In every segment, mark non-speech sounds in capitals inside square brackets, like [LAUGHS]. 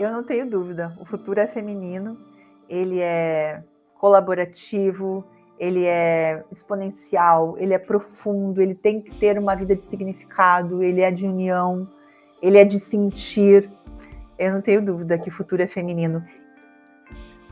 Eu não tenho dúvida. O futuro é feminino, ele é colaborativo, ele é exponencial, ele é profundo, ele tem que ter uma vida de significado, ele é de união, ele é de sentir. Eu não tenho dúvida que o futuro é feminino.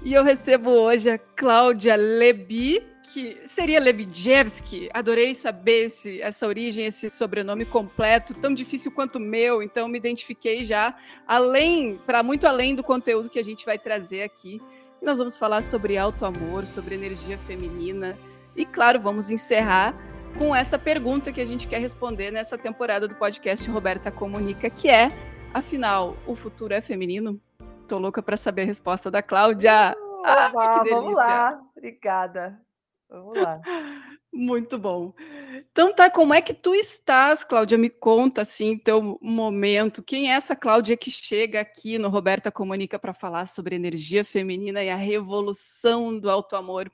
E eu recebo hoje a Cláudia Lebi, que seria Lebidjevski. Adorei saber esse, essa origem, esse sobrenome completo, tão difícil quanto o meu, então me identifiquei já, além, para muito além do conteúdo que a gente vai trazer aqui. E nós vamos falar sobre alto amor, sobre energia feminina. E claro, vamos encerrar com essa pergunta que a gente quer responder nessa temporada do podcast Roberta Comunica, que é: afinal, o futuro é feminino? Tô louca para saber a resposta da Cláudia. Ah, ah, que delícia. Vamos lá, obrigada. Vamos lá. Muito bom. Então tá, como é que tu estás, Cláudia? Me conta assim, teu momento. Quem é essa Cláudia que chega aqui no Roberta Comunica para falar sobre energia feminina e a revolução do alto amor?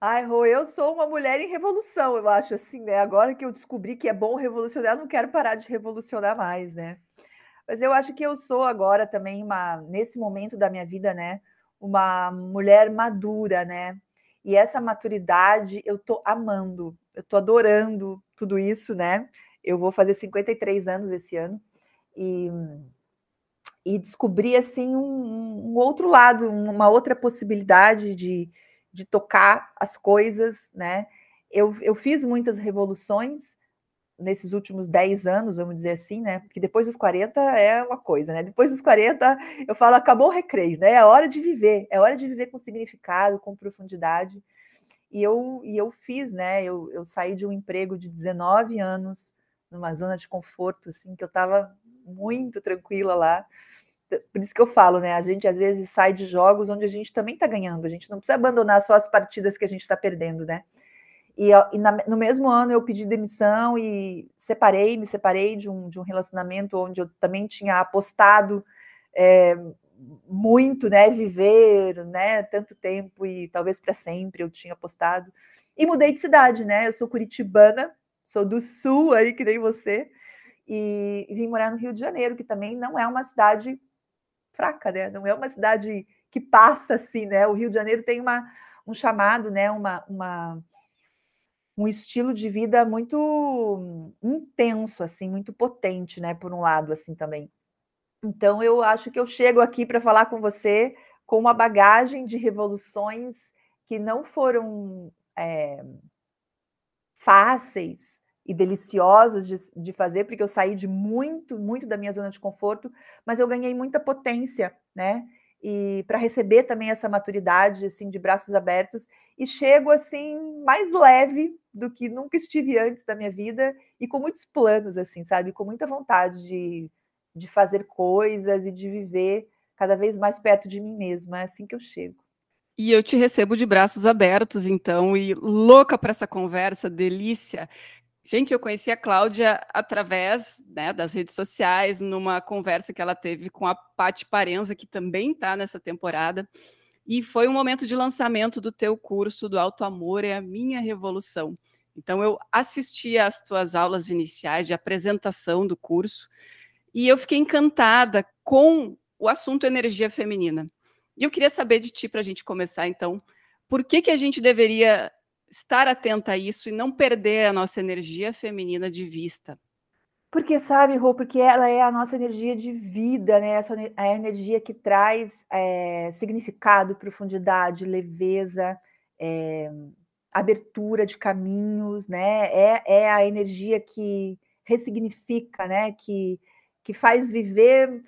Ai, Rô, eu sou uma mulher em revolução, eu acho assim, né? Agora que eu descobri que é bom revolucionar, eu não quero parar de revolucionar mais, né? Mas eu acho que eu sou agora também uma, nesse momento da minha vida, né, uma mulher madura, né? E essa maturidade eu tô amando, eu tô adorando tudo isso, né? Eu vou fazer 53 anos esse ano e, e descobri assim um, um outro lado, uma outra possibilidade de, de tocar as coisas, né? Eu, eu fiz muitas revoluções, nesses últimos 10 anos, vamos dizer assim, né? Porque depois dos 40 é uma coisa, né? Depois dos 40, eu falo, acabou o recreio, né? É hora de viver, é hora de viver com significado, com profundidade. E eu, e eu fiz, né? Eu, eu saí de um emprego de 19 anos, numa zona de conforto, assim, que eu estava muito tranquila lá. Por isso que eu falo, né? A gente às vezes sai de jogos onde a gente também está ganhando, a gente não precisa abandonar só as partidas que a gente está perdendo, né? E, e na, no mesmo ano eu pedi demissão e separei, me separei de um, de um relacionamento onde eu também tinha apostado é, muito, né, viver, né, tanto tempo e talvez para sempre eu tinha apostado. E mudei de cidade, né? Eu sou curitibana, sou do sul aí que nem você e vim morar no Rio de Janeiro, que também não é uma cidade fraca, né? Não é uma cidade que passa assim, né? O Rio de Janeiro tem uma, um chamado, né? Uma, uma um estilo de vida muito intenso, assim, muito potente, né? Por um lado, assim também. Então, eu acho que eu chego aqui para falar com você com uma bagagem de revoluções que não foram é, fáceis e deliciosas de, de, fazer, porque eu saí de muito, muito da minha zona de conforto, mas eu ganhei muita potência, né? e para receber também essa maturidade assim de braços abertos e chego assim mais leve do que nunca estive antes da minha vida e com muitos planos assim, sabe, com muita vontade de, de fazer coisas e de viver cada vez mais perto de mim mesma, é assim que eu chego. E eu te recebo de braços abertos, então, e louca para essa conversa, delícia. Gente, eu conheci a Cláudia através né, das redes sociais, numa conversa que ela teve com a Pati Parenza, que também está nessa temporada. E foi um momento de lançamento do teu curso do Alto Amor é a Minha Revolução. Então, eu assisti às tuas aulas iniciais de apresentação do curso e eu fiquei encantada com o assunto energia feminina. E eu queria saber de ti, para a gente começar, então, por que, que a gente deveria estar atenta a isso e não perder a nossa energia feminina de vista. Porque sabe, Rô, porque ela é a nossa energia de vida, né? Essa, a energia que traz é, significado, profundidade, leveza, é, abertura de caminhos, né? É, é a energia que ressignifica, né? Que, que faz viver,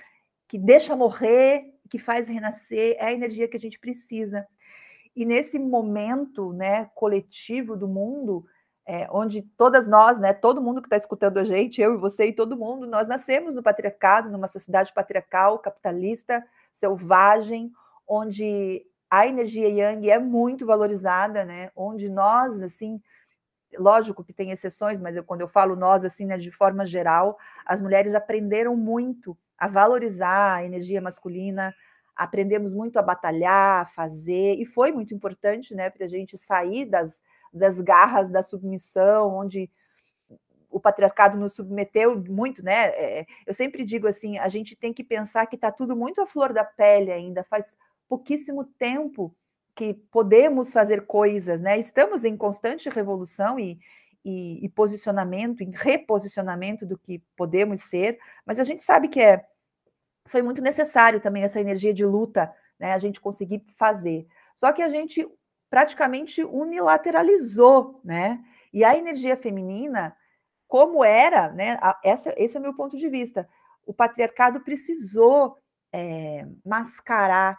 que deixa morrer, que faz renascer. É a energia que a gente precisa. E nesse momento né, coletivo do mundo, é, onde todas nós, né, todo mundo que está escutando a gente, eu e você e todo mundo, nós nascemos no patriarcado, numa sociedade patriarcal, capitalista, selvagem, onde a energia yang é muito valorizada, né, onde nós, assim, lógico que tem exceções, mas eu, quando eu falo nós, assim, né, de forma geral, as mulheres aprenderam muito a valorizar a energia masculina, aprendemos muito a batalhar, a fazer, e foi muito importante né, para a gente sair das, das garras da submissão, onde o patriarcado nos submeteu muito, né? É, eu sempre digo assim, a gente tem que pensar que está tudo muito à flor da pele ainda, faz pouquíssimo tempo que podemos fazer coisas, né? Estamos em constante revolução e, e, e, posicionamento, em reposicionamento do que podemos ser, mas a gente sabe que é foi muito necessário também essa energia de luta, né? A gente conseguir fazer. Só que a gente praticamente unilateralizou, né? E a energia feminina, como era, né? Essa, esse é o meu ponto de vista. O patriarcado precisou é, mascarar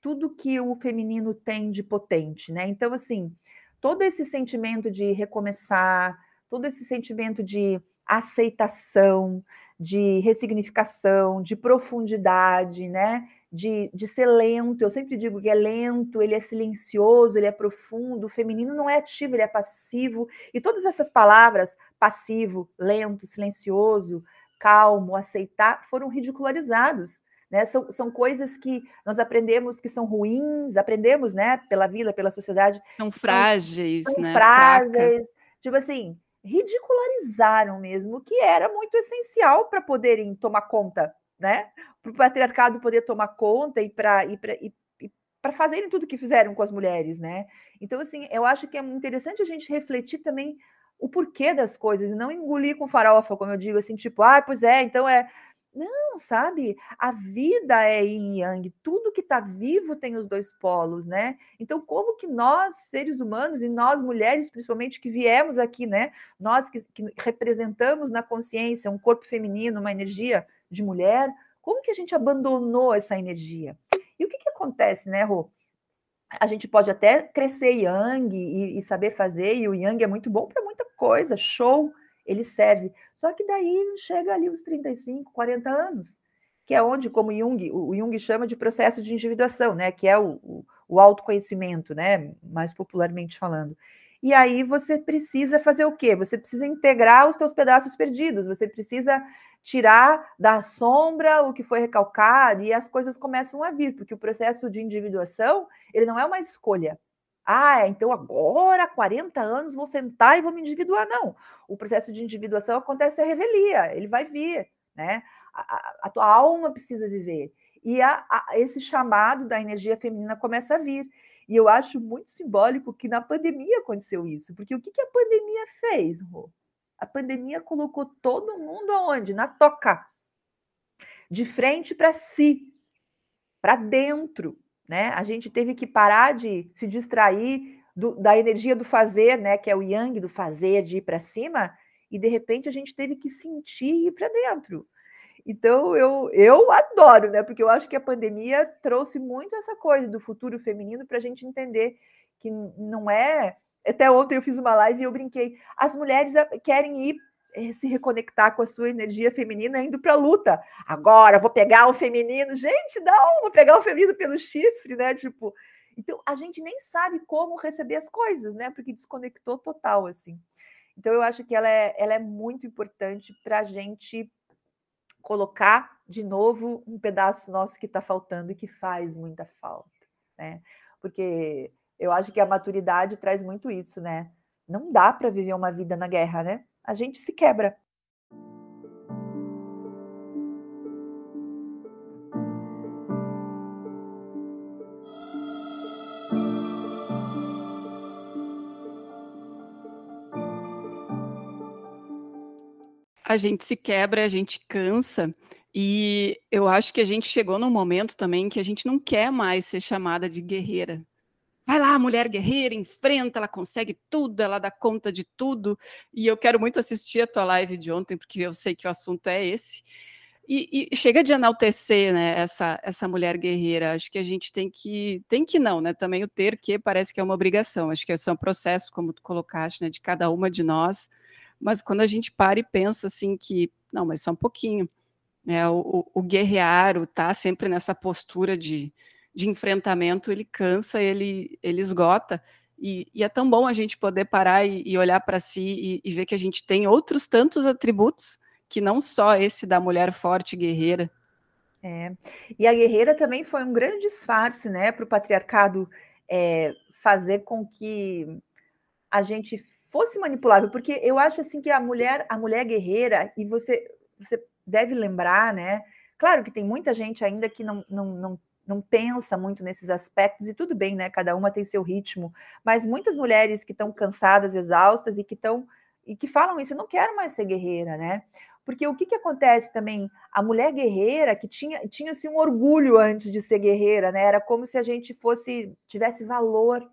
tudo que o feminino tem de potente, né? Então, assim, todo esse sentimento de recomeçar, todo esse sentimento de aceitação, de ressignificação, de profundidade, né? De, de ser lento. Eu sempre digo que é lento, ele é silencioso, ele é profundo. O feminino não é ativo, ele é passivo. E todas essas palavras, passivo, lento, silencioso, calmo, aceitar, foram ridicularizados. Né? São, são coisas que nós aprendemos que são ruins, aprendemos né, pela vida, pela sociedade. São frágeis, são, são né? frágeis. Tipo assim, ridicularizaram mesmo, que era muito essencial para poderem tomar conta, né? Para o patriarcado poder tomar conta e para e para fazerem tudo que fizeram com as mulheres, né? Então, assim, eu acho que é interessante a gente refletir também o porquê das coisas e não engolir com farofa, como eu digo, assim, tipo, ah, pois é, então é não, sabe? A vida é yin yang, tudo que está vivo tem os dois polos, né? Então, como que nós, seres humanos, e nós mulheres, principalmente, que viemos aqui, né? Nós que, que representamos na consciência um corpo feminino, uma energia de mulher, como que a gente abandonou essa energia? E o que, que acontece, né, Rô? A gente pode até crescer yang e, e saber fazer, e o yang é muito bom para muita coisa, show ele serve. Só que daí chega ali os 35, 40 anos, que é onde, como Jung, o Jung chama de processo de individuação, né? Que é o, o, o autoconhecimento, né? Mais popularmente falando. E aí você precisa fazer o quê? Você precisa integrar os teus pedaços perdidos, você precisa tirar da sombra o que foi recalcado e as coisas começam a vir, porque o processo de individuação, ele não é uma escolha, ah, então agora, 40 anos, vou sentar e vou me individuar. Não, o processo de individuação acontece a revelia, ele vai vir, né? A, a, a tua alma precisa viver. E a, esse chamado da energia feminina começa a vir. E eu acho muito simbólico que na pandemia aconteceu isso, porque o que, que a pandemia fez, Rô? A pandemia colocou todo mundo aonde? Na toca. De frente para si, para dentro, né? A gente teve que parar de se distrair do, da energia do fazer, né? Que é o yang do fazer, de ir para cima, e de repente a gente teve que sentir e ir para dentro. Então eu, eu adoro, né? Porque eu acho que a pandemia trouxe muito essa coisa do futuro feminino para a gente entender que não é. Até ontem eu fiz uma live e eu brinquei. As mulheres querem ir é, se reconectar com a sua energia feminina indo para a luta. Agora vou pegar o feminino, gente, não, vou pegar o feminino pelo chifre, né? Tipo, então a gente nem sabe como receber as coisas, né? Porque desconectou total assim. Então eu acho que ela é, ela é muito importante para a gente colocar de novo um pedaço nosso que está faltando e que faz muita falta, né? Porque eu acho que a maturidade traz muito isso, né? Não dá para viver uma vida na guerra, né? a gente se quebra. A gente se quebra, a gente cansa. E eu acho que a gente chegou num momento também que a gente não quer mais ser chamada de guerreira. Vai lá, mulher guerreira, enfrenta, ela consegue tudo, ela dá conta de tudo. E eu quero muito assistir a tua live de ontem, porque eu sei que o assunto é esse. E, e, chega de enaltecer né, essa, essa mulher guerreira. Acho que a gente tem que. Tem que não, né? Também o ter que parece que é uma obrigação. Acho que esse é um processo, como tu colocaste, né, de cada uma de nós. Mas quando a gente para e pensa assim que, não, mas só um pouquinho. Né, o, o, o guerrear, tá sempre nessa postura de de enfrentamento, ele cansa, ele, ele esgota. E, e é tão bom a gente poder parar e, e olhar para si e, e ver que a gente tem outros tantos atributos que não só esse da mulher forte guerreira. É. E a guerreira também foi um grande disfarce, né, para o patriarcado é, fazer com que a gente fosse manipulável, porque eu acho assim que a mulher, a mulher guerreira, e você, você deve lembrar, né? Claro que tem muita gente ainda que não, não, não, não pensa muito nesses aspectos, e tudo bem, né? Cada uma tem seu ritmo, mas muitas mulheres que estão cansadas, exaustas e que estão e que falam isso, eu não quero mais ser guerreira, né? Porque o que, que acontece também? A mulher guerreira que tinha tinha assim, um orgulho antes de ser guerreira, né? Era como se a gente fosse tivesse valor,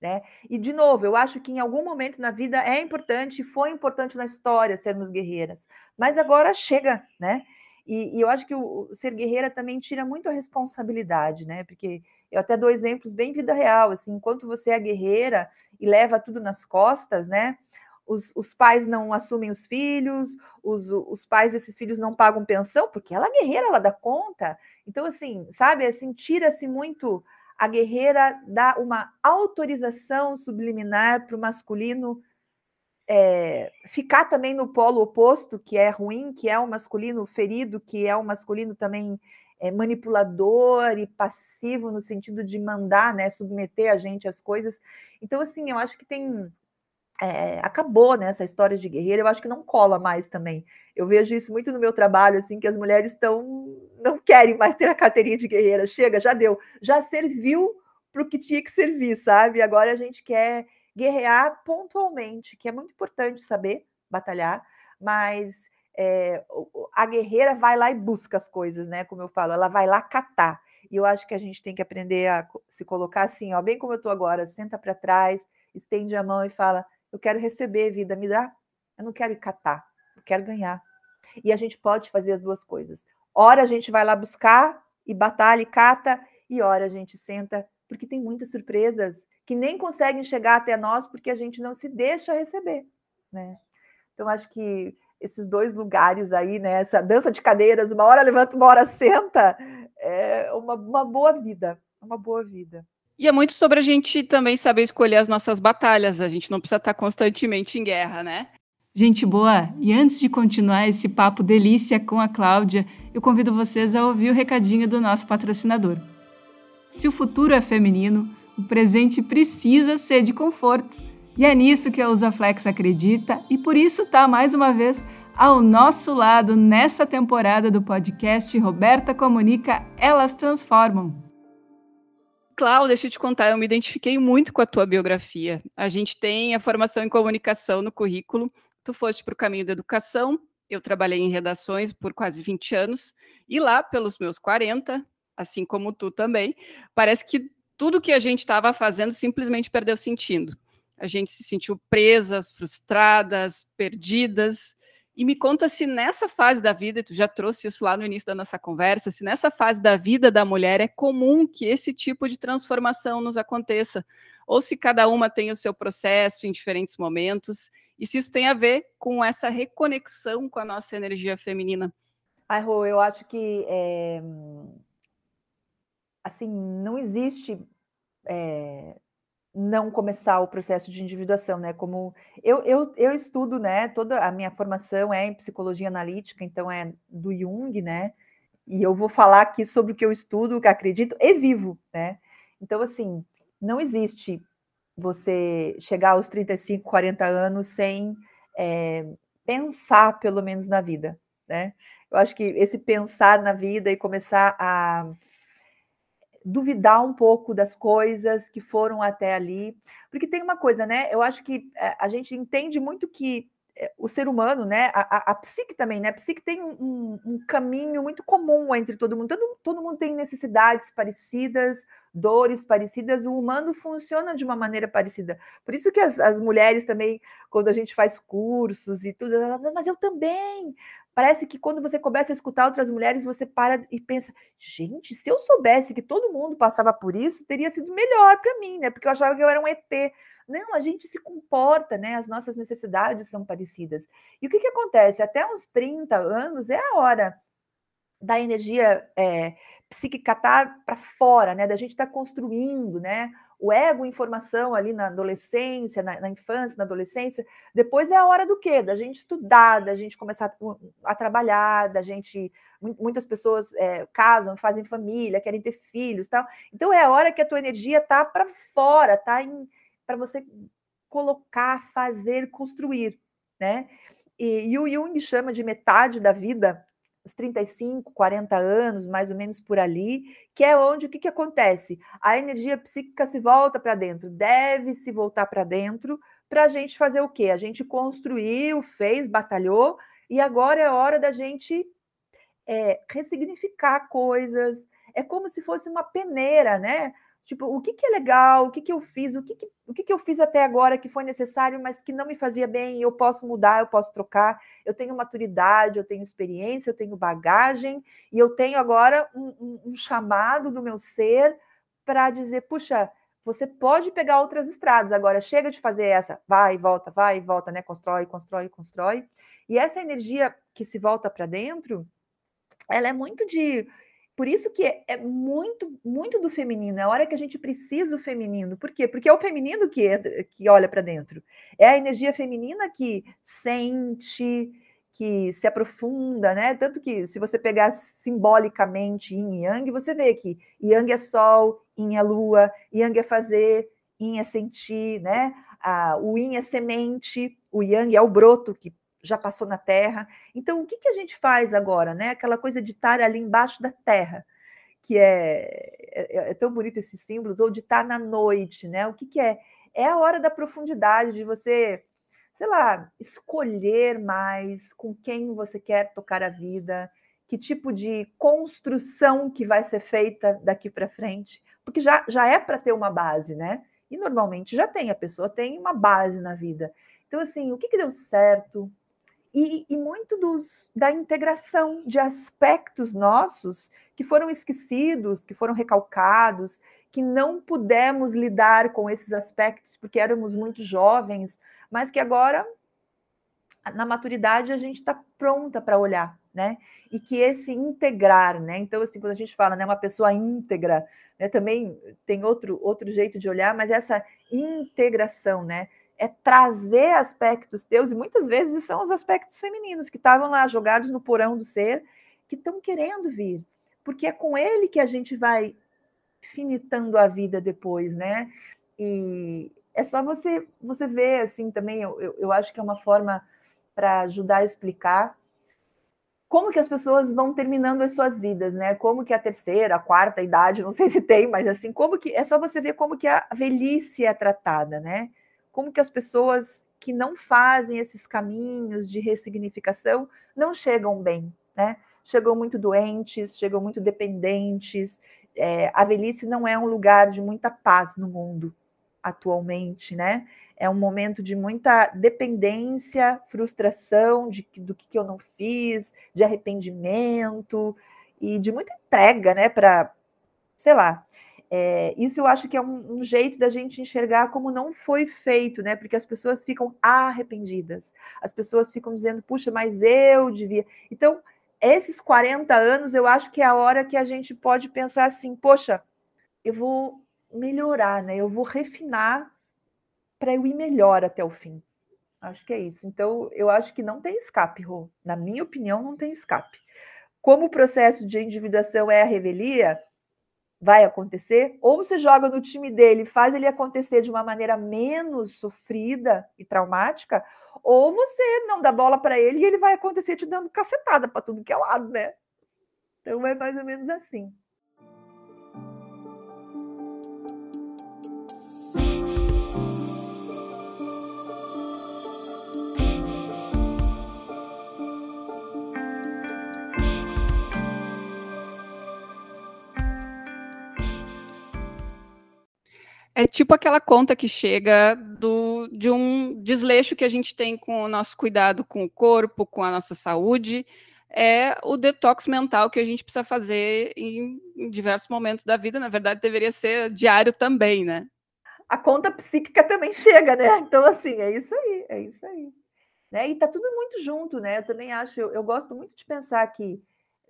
né? E de novo, eu acho que em algum momento na vida é importante, foi importante na história sermos guerreiras, mas agora chega, né? E, e eu acho que o, o, ser guerreira também tira muito a responsabilidade, né? Porque eu até dou exemplos bem vida real, assim, enquanto você é guerreira e leva tudo nas costas, né? os, os pais não assumem os filhos, os, os pais desses filhos não pagam pensão, porque ela é guerreira, ela dá conta. Então, assim, sabe, assim, tira-se muito a guerreira dá uma autorização subliminar para o masculino é, ficar também no polo oposto, que é ruim, que é o masculino ferido, que é o masculino também é, manipulador e passivo no sentido de mandar, né, submeter a gente às coisas. Então, assim, eu acho que tem é, acabou né, essa história de guerreira, eu acho que não cola mais também. Eu vejo isso muito no meu trabalho, assim, que as mulheres estão não querem mais ter a carteirinha de guerreira. Chega, já deu, já serviu para o que tinha que servir, sabe? Agora a gente quer guerrear pontualmente, que é muito importante saber batalhar, mas é, a guerreira vai lá e busca as coisas, né? Como eu falo, ela vai lá catar. E eu acho que a gente tem que aprender a se colocar assim, ó, bem como eu estou agora, senta para trás, estende a mão e fala: eu quero receber vida, me dá. Eu não quero catar, eu quero ganhar. E a gente pode fazer as duas coisas. Ora a gente vai lá buscar e batalha e cata, e ora a gente senta, porque tem muitas surpresas que nem conseguem chegar até nós porque a gente não se deixa receber, né? Então acho que esses dois lugares aí, né? Essa dança de cadeiras, uma hora levanta, uma hora senta, é uma, uma boa vida, uma boa vida. E é muito sobre a gente também saber escolher as nossas batalhas. A gente não precisa estar constantemente em guerra, né? Gente boa, e antes de continuar esse papo delícia com a Cláudia, eu convido vocês a ouvir o recadinho do nosso patrocinador. Se o futuro é feminino, o presente precisa ser de conforto. E é nisso que a Usaflex acredita e por isso está mais uma vez ao nosso lado nessa temporada do podcast Roberta Comunica, Elas Transformam. Cláudia, deixa eu te contar, eu me identifiquei muito com a tua biografia. A gente tem a formação em comunicação no currículo. Tu foste para o caminho da educação, eu trabalhei em redações por quase 20 anos, e lá, pelos meus 40, assim como tu também, parece que tudo que a gente estava fazendo simplesmente perdeu sentido. A gente se sentiu presas, frustradas, perdidas, e me conta se nessa fase da vida, tu já trouxe isso lá no início da nossa conversa, se nessa fase da vida da mulher é comum que esse tipo de transformação nos aconteça, ou se cada uma tem o seu processo em diferentes momentos, e se isso tem a ver com essa reconexão com a nossa energia feminina. Ai, Rô, eu acho que é... assim, não existe é não começar o processo de individuação, né? Como eu, eu, eu estudo, né? Toda a minha formação é em psicologia analítica, então é do Jung, né? E eu vou falar aqui sobre o que eu estudo, o que acredito e vivo, né? Então, assim, não existe você chegar aos 35, 40 anos sem é, pensar, pelo menos, na vida, né? Eu acho que esse pensar na vida e começar a duvidar um pouco das coisas que foram até ali, porque tem uma coisa, né? Eu acho que eh, a gente entende muito que eh, o ser humano, né? A, a, a psique também, né? A psique tem um, um, caminho muito comum entre todo mundo. Todo, todo mundo tem necessidades parecidas, dores parecidas. O humano funciona de uma maneira parecida. Por isso que as, as mulheres também, quando a gente faz cursos e tudo, elas, mas eu também parece que quando você começa a escutar outras mulheres, você para e pensa: gente, se eu soubesse que todo mundo passava por isso, teria sido melhor para mim, né? Porque eu achava que eu era um ET. Não, a gente se comporta, né? As nossas necessidades são parecidas. E o que, que acontece? Até uns 30 anos é a hora da energia é, psíquica estar para fora, né? Da gente estar tá construindo, né? O ego em formação ali na adolescência, na, na, infância, na adolescência, depois é a hora do quê? Da gente estudar, da gente começar a, a trabalhar, da gente. Muitas pessoas é, casam, fazem família, querem ter filhos tal. Então é a hora que a tua energia tá para fora, tá para você colocar, fazer, construir, né? E, e o Jung chama de metade da vida, os 35, 40 anos, mais ou menos por ali, que é onde o que, que acontece? A energia psíquica se volta para dentro, deve se voltar para dentro para a gente fazer o quê? A gente construiu, fez, batalhou, e agora é hora da gente é, ressignificar coisas. É como se fosse uma peneira, né? Tipo, o que, que é legal, o que, que eu fiz, o, que, que, o que, que eu fiz até agora que foi necessário, mas que não me fazia bem, eu posso mudar, eu posso trocar, eu tenho maturidade, eu tenho experiência, eu tenho bagagem, e eu tenho agora um, um, um chamado do meu ser para dizer, puxa, você pode pegar outras estradas, agora chega de fazer essa, vai e volta, vai e volta, né? Constrói, constrói, constrói. E essa energia que se volta para dentro, ela é muito de por isso que é, é muito, muito do feminino, é a hora que a gente precisa o feminino. Por quê? Porque é o feminino que, que olha para dentro. É a energia feminina que sente, que se aprofunda, né? Tanto que se você pegar simbolicamente yin e yang, você vê que yang é sol, yin é lua, yang é fazer, yin é sentir, né? Ah, o yin é semente, o yang é o broto que já passou na terra. Então, o que, que a gente faz agora, né? Aquela coisa de estar ali embaixo da terra, que é, é, é tão bonito esses símbolos, ou de estar na noite, né? O que, que é? É a hora da profundidade, de você, sei lá, escolher mais com quem você quer tocar a vida, que tipo de construção que vai ser feita daqui para frente, porque já, já é para ter uma base, né? E normalmente já tem, a pessoa tem uma base na vida. Então, assim, o que, que deu certo? E, e muito dos, da integração de aspectos nossos que foram esquecidos, que foram recalcados, que não pudemos lidar com esses aspectos porque éramos muito jovens, mas que agora, na maturidade, a gente está pronta para olhar, né? E que esse integrar, né? Então, assim, quando a gente fala, né, uma pessoa íntegra, né, também tem outro, outro jeito de olhar, mas essa integração, né? É trazer aspectos teus, e muitas vezes são os aspectos femininos que estavam lá jogados no porão do ser, que estão querendo vir, porque é com ele que a gente vai finitando a vida depois, né? E é só você você ver assim também, eu, eu, eu acho que é uma forma para ajudar a explicar como que as pessoas vão terminando as suas vidas, né? Como que a terceira, a quarta idade, não sei se tem, mas assim, como que é só você ver como que a velhice é tratada, né? Como que as pessoas que não fazem esses caminhos de ressignificação não chegam bem, né? Chegam muito doentes, chegam muito dependentes. É, a velhice não é um lugar de muita paz no mundo atualmente, né? É um momento de muita dependência, frustração de, do que, que eu não fiz, de arrependimento e de muita entrega, né? Para, sei lá, é, isso eu acho que é um, um, jeito da gente enxergar como não foi feito, né? Porque as pessoas ficam arrependidas, as pessoas ficam dizendo, puxa, mas eu devia. Então, esses 40 anos, eu acho que é a hora que a gente pode pensar assim, poxa, eu vou melhorar, né? Eu vou refinar para eu ir melhor até o fim. Acho que é isso. Então, eu acho que não tem escape, Rô. Na minha opinião, não tem escape. Como o processo de individuação é a revelia, vai acontecer, ou você joga no time dele, faz ele acontecer de uma maneira menos sofrida e traumática, ou você não dá bola para ele e ele vai acontecer te dando cacetada para tudo que é lado, né? Então é mais ou menos assim. É tipo aquela conta que chega do, de um desleixo que a gente tem com o nosso cuidado com o corpo, com a nossa saúde, é o detox mental que a gente precisa fazer em, em diversos momentos da vida. Na verdade, deveria ser diário também, né? A conta psíquica também chega, né? Então, assim, é isso aí, é isso aí. Né? E tá tudo muito junto, né? Eu também acho, eu, eu gosto muito de pensar que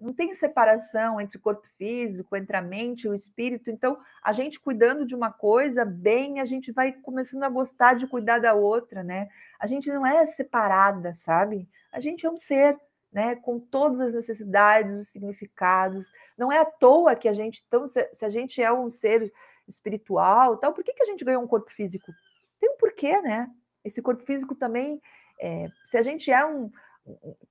não tem separação entre o corpo físico, entre a mente e o espírito. Então, a gente cuidando de uma coisa bem, a gente vai começando a gostar de cuidar da outra, né? A gente não é separada, sabe? A gente é um ser, né? Com todas as necessidades, os significados. Não é à toa que a gente, então, se, a gente é um ser espiritual, tal, por que, que a gente ganhou um corpo físico? Tem um porquê, né? Esse corpo físico também, é, se a gente é um,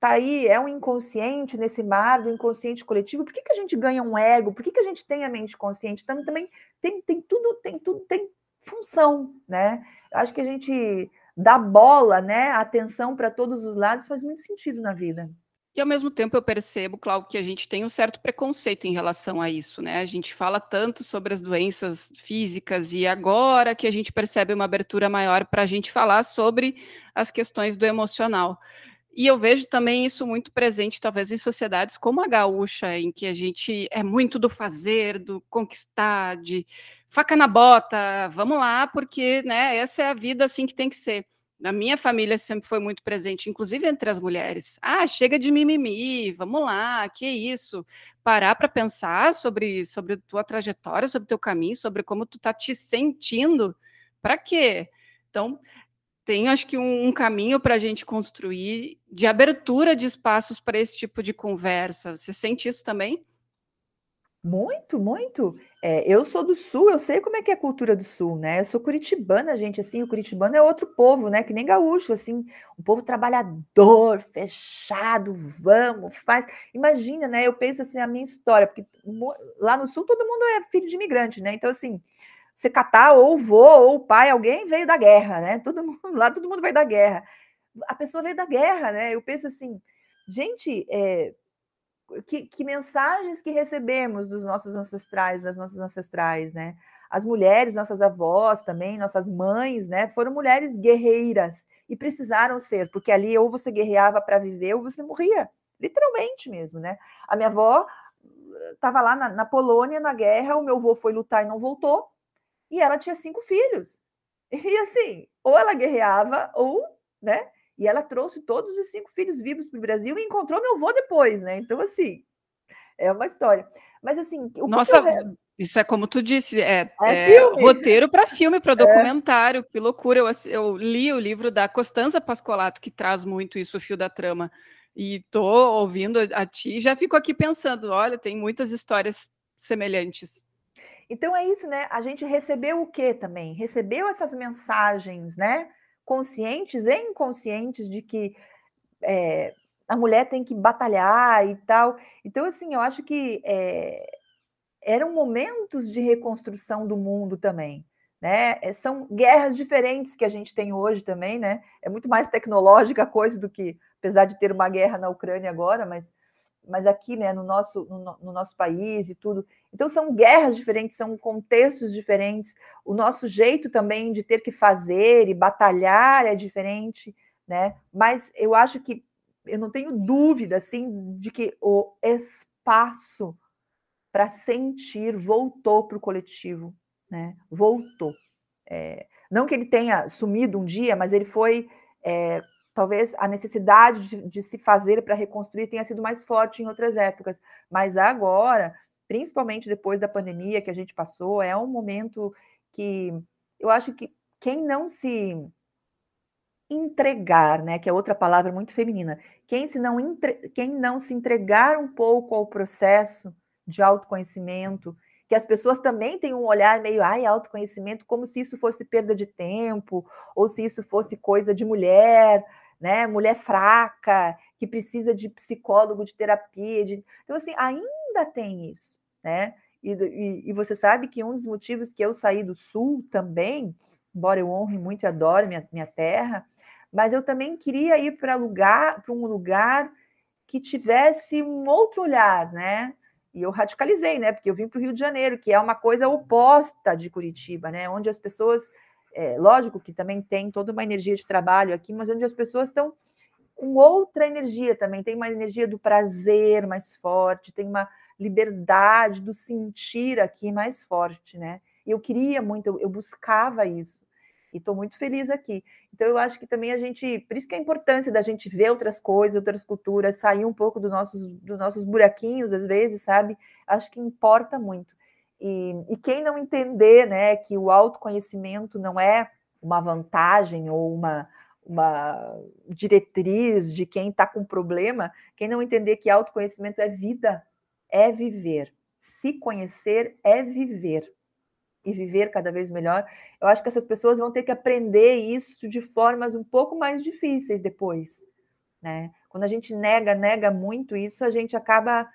tá aí, é um inconsciente nesse mar do inconsciente coletivo, por que, que a gente ganha um ego? Por que, que a gente tem a mente consciente? Também, também tem, tem tudo, tem tudo, tem função, né? Acho que a gente dá bola, né, atenção para todos os lados faz muito sentido na vida. E ao mesmo tempo eu percebo, Cláudio, que a gente tem um certo preconceito em relação a isso, né? A gente fala tanto sobre as doenças físicas e agora que a gente percebe uma abertura maior para a gente falar sobre as questões do emocional. E eu vejo também isso muito presente, talvez, em sociedades como a gaúcha, em que a gente é muito do fazer, do conquistar, de faca na bota, vamos lá, porque né, essa é a vida assim que tem que ser. Na minha família sempre foi muito presente, inclusive entre as mulheres. Ah, chega de mimimi, vamos lá, que isso? Parar para pensar sobre sobre tua trajetória, sobre teu caminho, sobre como tu tá te sentindo. Para quê? Então, tem acho que um, um caminho para a gente construir de abertura de espaços para esse tipo de conversa. Você sente isso também? Muito, muito. É, eu sou do Sul, eu sei como é que é a cultura do Sul, né? Eu sou curitibana, gente, assim, o curitibano é outro povo, né? Que nem gaúcho, assim, um povo trabalhador, fechado, vamos, faz. Imagina, né? Eu penso assim, a minha história, porque lá no Sul todo mundo é filho de imigrante, né? Então, assim, você catar ou o vô ou o pai, alguém veio da guerra, né? Todo mundo, [LAUGHS] lá todo mundo veio da guerra. A pessoa veio da guerra, né? Eu penso assim, gente, é, que, que, mensagens que recebemos dos nossos ancestrais, das nossas ancestrais, né? As mulheres, nossas avós também, nossas mães, né? Foram mulheres guerreiras e precisaram ser, porque ali ou você guerreava para viver ou você morria, literalmente mesmo, né? A minha avó estava lá na, na Polônia na guerra, o meu avô foi lutar e não voltou, e ela tinha cinco filhos. E assim, ou ela guerreava, ou, né? E ela trouxe todos os cinco filhos vivos para o Brasil e encontrou meu avô depois, né? Então, assim, é uma história. Mas assim, Nossa, eu... isso é como tu disse, é, é, é roteiro para filme, para é. documentário, é. que loucura. Eu, eu, li o livro da Costanza Pascolato, que traz muito isso, o fio da trama. E tô ouvindo a ti, já fico aqui pensando, olha, tem muitas histórias semelhantes. Então é isso, né? A gente recebeu o que também? Recebeu essas mensagens, né? Conscientes e inconscientes de que é, a mulher tem que batalhar e tal. Então, assim, eu acho que é, eram momentos de reconstrução do mundo também. Né? É, são guerras diferentes que a gente tem hoje também, né? É muito mais tecnológica a coisa do que, apesar de ter uma guerra na Ucrânia agora, mas mas aqui, né, no nosso, no, no, nosso país e tudo. Então, são guerras diferentes, são contextos diferentes. O nosso jeito também de ter que fazer e batalhar é diferente, né? Mas eu acho que, eu não tenho dúvida, assim, de que o espaço para sentir voltou para o coletivo, né? Voltou. É, não que ele tenha sumido um dia, mas ele foi é, talvez a necessidade de, de se fazer para reconstruir tenha sido mais forte em outras épocas, mas agora, principalmente depois da pandemia que a gente passou, é um momento que eu acho que quem não se entregar, né, que é outra palavra muito feminina, quem se não entre, quem não se entregar um pouco ao processo de autoconhecimento, que as pessoas também têm um olhar meio, ai, autoconhecimento, como se isso fosse perda de tempo, ou se isso fosse coisa de mulher, né? Mulher fraca, que precisa de psicólogo, de terapia. De... Então, assim, ainda tem isso, né? E, e, e, você sabe que um dos motivos que eu saí do Sul também, embora eu honre muito e adore minha, minha terra, mas eu também queria ir para lugar, para um lugar que tivesse um outro olhar, né? E eu radicalizei, né? Porque eu vim para o Rio de Janeiro, que é uma coisa oposta de Curitiba, né? Onde as pessoas é, lógico que também tem toda uma energia de trabalho aqui, mas onde as pessoas estão com outra energia também, tem uma energia do prazer mais forte, tem uma liberdade do sentir aqui mais forte, né? E eu queria muito, eu, eu buscava isso. E estou muito feliz aqui. Então, eu acho que também a gente, por isso que é a importância da gente ver outras coisas, outras culturas, sair um pouco dos nossos, dos nossos buraquinhos, às vezes, sabe? Acho que importa muito. E, e quem não entender né, que o autoconhecimento não é uma vantagem ou uma, uma diretriz de quem está com problema, quem não entender que autoconhecimento é vida, é viver. Se conhecer é viver. e viver cada vez melhor, eu acho que essas pessoas vão ter que aprender isso de formas um pouco mais difíceis depois, né? Quando a gente nega, nega muito isso, a gente acaba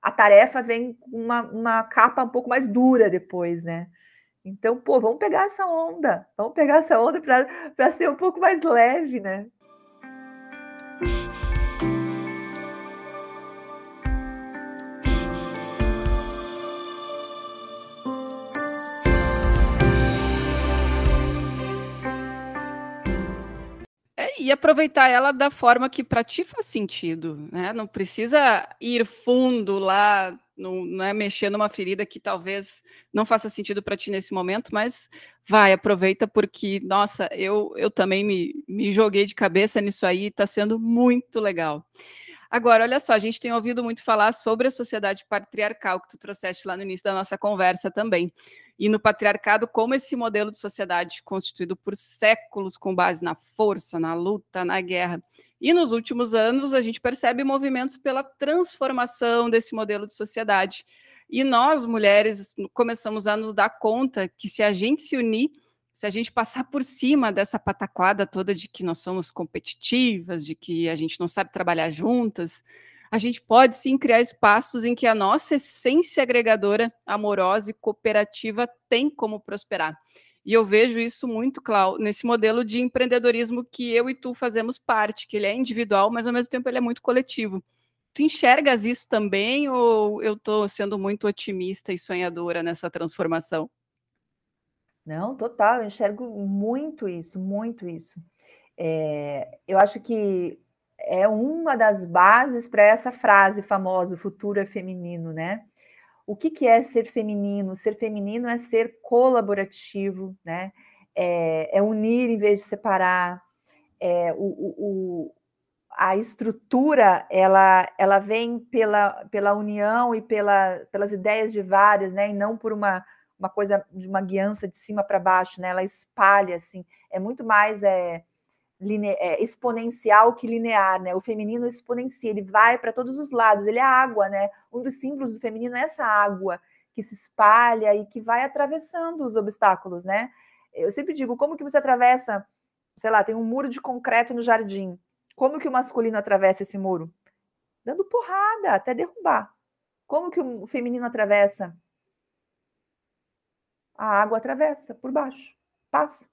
a tarefa vem com uma, uma capa um pouco mais dura depois, né? Então, pô, vamos pegar essa onda, vamos pegar essa onda para ser um pouco mais leve, né? E aproveitar ela da forma que para ti faz sentido, né? Não precisa ir fundo lá, não, não, é mexer numa ferida que talvez não faça sentido para ti nesse momento, mas vai, aproveita porque, nossa, eu, eu também me, me joguei de cabeça nisso aí, está sendo muito legal. Agora, olha só, a gente tem ouvido muito falar sobre a sociedade patriarcal, que tu trouxeste lá no início da nossa conversa também. E no patriarcado, como esse modelo de sociedade constituído por séculos com base na força, na luta, na guerra. E nos últimos anos, a gente percebe movimentos pela transformação desse modelo de sociedade. E nós, mulheres, começamos a nos dar conta que se a gente se unir, se a gente passar por cima dessa pataquada toda de que nós somos competitivas, de que a gente não sabe trabalhar juntas, a gente pode sim criar espaços em que a nossa essência agregadora, amorosa e cooperativa tem como prosperar. E eu vejo isso muito, Clau, nesse modelo de empreendedorismo que eu e tu fazemos parte, que ele é individual, mas ao mesmo tempo ele é muito coletivo. Tu enxergas isso também ou eu estou sendo muito otimista e sonhadora nessa transformação? Não, total, eu enxergo muito isso, muito isso. É, eu acho que é uma das bases para essa frase famosa, o futuro é feminino, né? O que, que é ser feminino? Ser feminino é ser colaborativo, né? É, é unir em vez de separar. É, o, o, a estrutura ela, ela vem pela, pela união e pela, pelas ideias de várias, né? E não por uma uma coisa de uma guiança de cima para baixo, né? Ela espalha assim, é muito mais é, line, é, exponencial que linear, né? O feminino exponencia, ele vai para todos os lados, ele é água, né? Um dos símbolos do feminino é essa água que se espalha e que vai atravessando os obstáculos, né? Eu sempre digo, como que você atravessa, sei lá, tem um muro de concreto no jardim. Como que o masculino atravessa esse muro? Dando porrada até derrubar. Como que o feminino atravessa? A água atravessa por baixo, passa.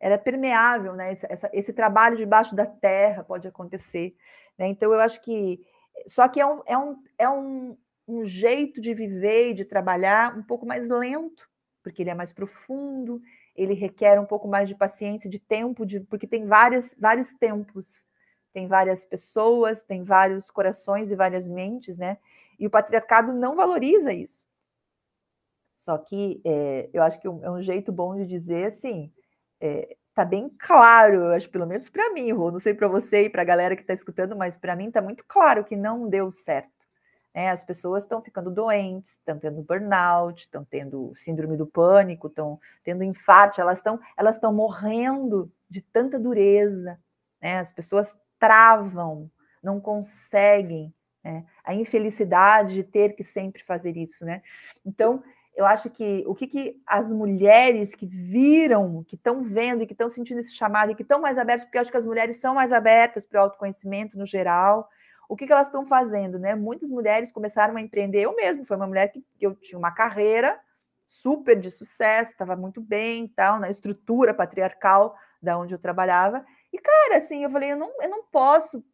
Ela é permeável, né? Esse, essa, esse trabalho debaixo da terra pode acontecer. Né? Então, eu acho que. Só que é um, é, um, é um, um jeito de viver e de trabalhar um pouco mais lento, porque ele é mais profundo, ele requer um pouco mais de paciência, de tempo, de, porque tem várias, vários tempos, tem várias pessoas, tem vários corações e várias mentes, né? E o patriarcado não valoriza isso. Só que é, eu acho que é um jeito bom de dizer assim, é, tá bem claro, eu acho, pelo menos para mim, Rô, não sei para você e para a galera que está escutando, mas para mim está muito claro que não deu certo. Né? As pessoas estão ficando doentes, estão tendo burnout, estão tendo síndrome do pânico, estão tendo infarto, elas estão elas estão morrendo de tanta dureza. Né? As pessoas travam, não conseguem. Né? A infelicidade de ter que sempre fazer isso. Né? Então, eu acho que o que, que as mulheres que viram, que estão vendo e que estão sentindo esse chamado e que estão mais abertas, porque eu acho que as mulheres são mais abertas para o autoconhecimento no geral, o que, que elas estão fazendo, né? Muitas mulheres começaram a empreender, eu mesmo, foi uma mulher que eu tinha uma carreira super de sucesso, estava muito bem tal, na estrutura patriarcal da onde eu trabalhava, e cara, assim, eu falei, eu não, eu não posso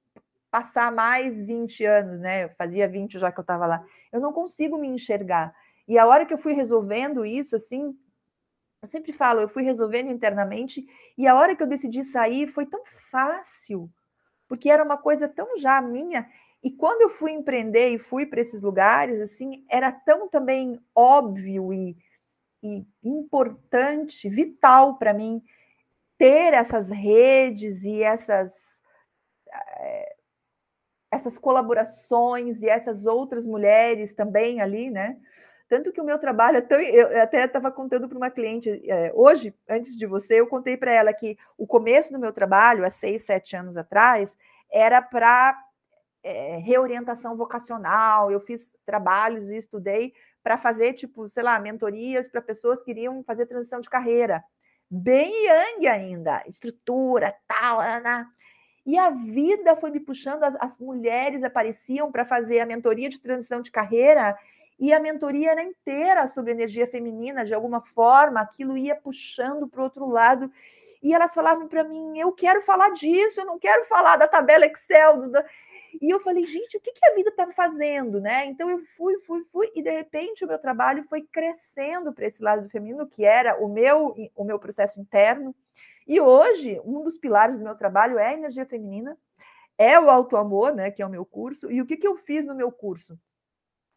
passar mais 20 anos, né? Eu fazia 20 já que eu estava lá, eu não consigo me enxergar. E a hora que eu fui resolvendo isso, assim, eu sempre falo, eu fui resolvendo internamente, e a hora que eu decidi sair foi tão fácil, porque era uma coisa tão já minha. E quando eu fui empreender e fui para esses lugares, assim, era tão também óbvio e, e importante, vital para mim ter essas redes e essas é, essas colaborações e essas outras mulheres também ali, né? Tanto que o meu trabalho é tão. Eu até estava contando para uma cliente é, hoje, antes de você, eu contei para ela que o começo do meu trabalho, há seis, sete anos atrás, era para é, reorientação vocacional. Eu fiz trabalhos e estudei para fazer, tipo, sei lá, mentorias para pessoas que queriam fazer transição de carreira. Bem young ainda, estrutura, tal, né? E a vida foi me puxando, as, as mulheres apareciam para fazer a mentoria de transição de carreira, e a mentoria era inteira sobre energia feminina, de alguma forma, aquilo ia puxando para o outro lado. E elas falavam para mim: eu quero falar disso, eu não quero falar da tabela Excel. Do... E eu falei, gente, o que, que a vida está fazendo, né? Então eu fui, fui, fui, e de repente o meu trabalho foi crescendo para esse lado feminino, que era o meu, o meu processo interno. E hoje, um dos pilares do meu trabalho é a energia feminina, é o auto-amor, né? Que é o meu curso. E o que, que eu fiz no meu curso?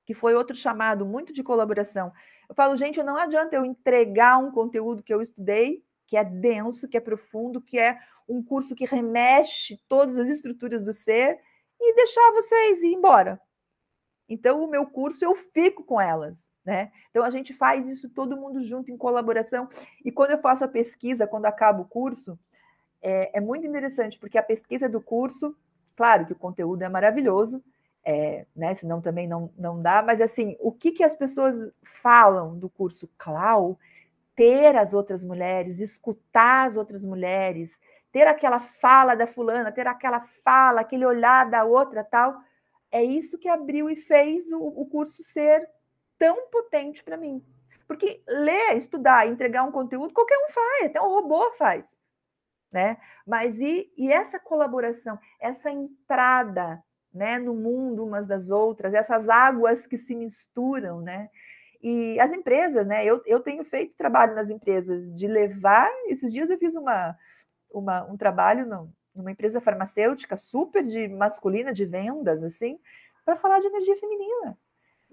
Que foi outro chamado muito de colaboração. Eu falo, gente, não adianta eu entregar um conteúdo que eu estudei, que é denso, que é profundo, que é um curso que remexe todas as estruturas do ser, e deixar vocês ir embora. Então, o meu curso eu fico com elas, né? Então, a gente faz isso todo mundo junto, em colaboração. E quando eu faço a pesquisa, quando acaba o curso, é, é muito interessante, porque a pesquisa do curso, claro que o conteúdo é maravilhoso, é, né? Senão também não, não dá, mas assim, o que, que as pessoas falam do curso Clau? Ter as outras mulheres, escutar as outras mulheres, ter aquela fala da fulana, ter aquela fala, aquele olhar da outra tal, é isso que abriu e fez o, o curso ser tão potente para mim. Porque ler, estudar, entregar um conteúdo, qualquer um faz, até um robô faz. Né? Mas e, e essa colaboração, essa entrada né, no mundo umas das outras, essas águas que se misturam, né? E as empresas, né? Eu, eu tenho feito trabalho nas empresas de levar. Esses dias eu fiz uma, uma, um trabalho no, numa empresa farmacêutica super de masculina de vendas, assim, para falar de energia feminina.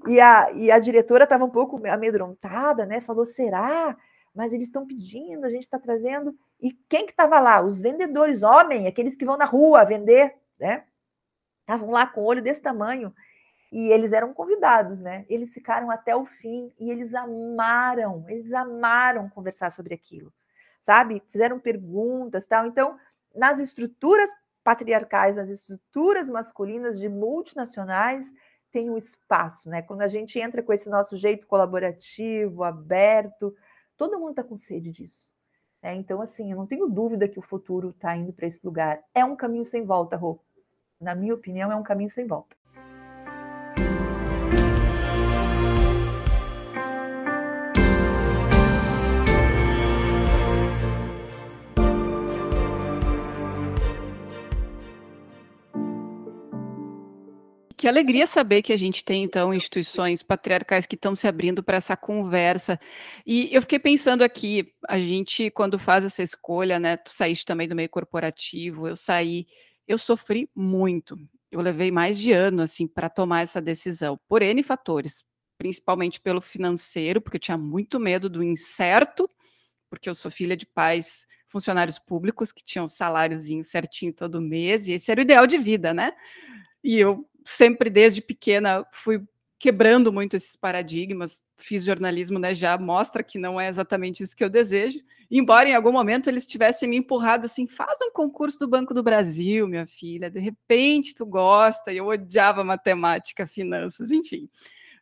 E a, e a diretora estava um pouco amedrontada, né? Falou: será? Mas eles estão pedindo, a gente está trazendo. E quem que estava lá? Os vendedores, homem, aqueles que vão na rua vender, né? Estavam lá com o olho desse tamanho. E eles eram convidados, né? Eles ficaram até o fim e eles amaram, eles amaram conversar sobre aquilo sabe? Fizeram perguntas, tal. Então, nas estruturas patriarcais, nas estruturas masculinas de multinacionais, tem um espaço, né? Quando a gente entra com esse nosso jeito colaborativo, aberto, todo mundo está com sede disso. Né? Então, assim, eu não tenho dúvida que o futuro está indo para esse lugar. É um caminho sem volta, Rô. Na minha opinião, é um caminho sem volta. Que alegria saber que a gente tem, então, instituições patriarcais que estão se abrindo para essa conversa. E eu fiquei pensando aqui, a gente, quando faz essa escolha, né? Tu saíste também do meio corporativo, eu saí, eu sofri muito. Eu levei mais de ano, assim, para tomar essa decisão, por N fatores, principalmente pelo financeiro, porque eu tinha muito medo do incerto, porque eu sou filha de pais funcionários públicos que tinham saláriozinho certinho todo mês, e esse era o ideal de vida, né? E eu sempre desde pequena fui quebrando muito esses paradigmas. Fiz jornalismo, né? Já mostra que não é exatamente isso que eu desejo. Embora em algum momento eles tivessem me empurrado assim: faz um concurso do Banco do Brasil, minha filha. De repente tu gosta. E eu odiava matemática, finanças, enfim.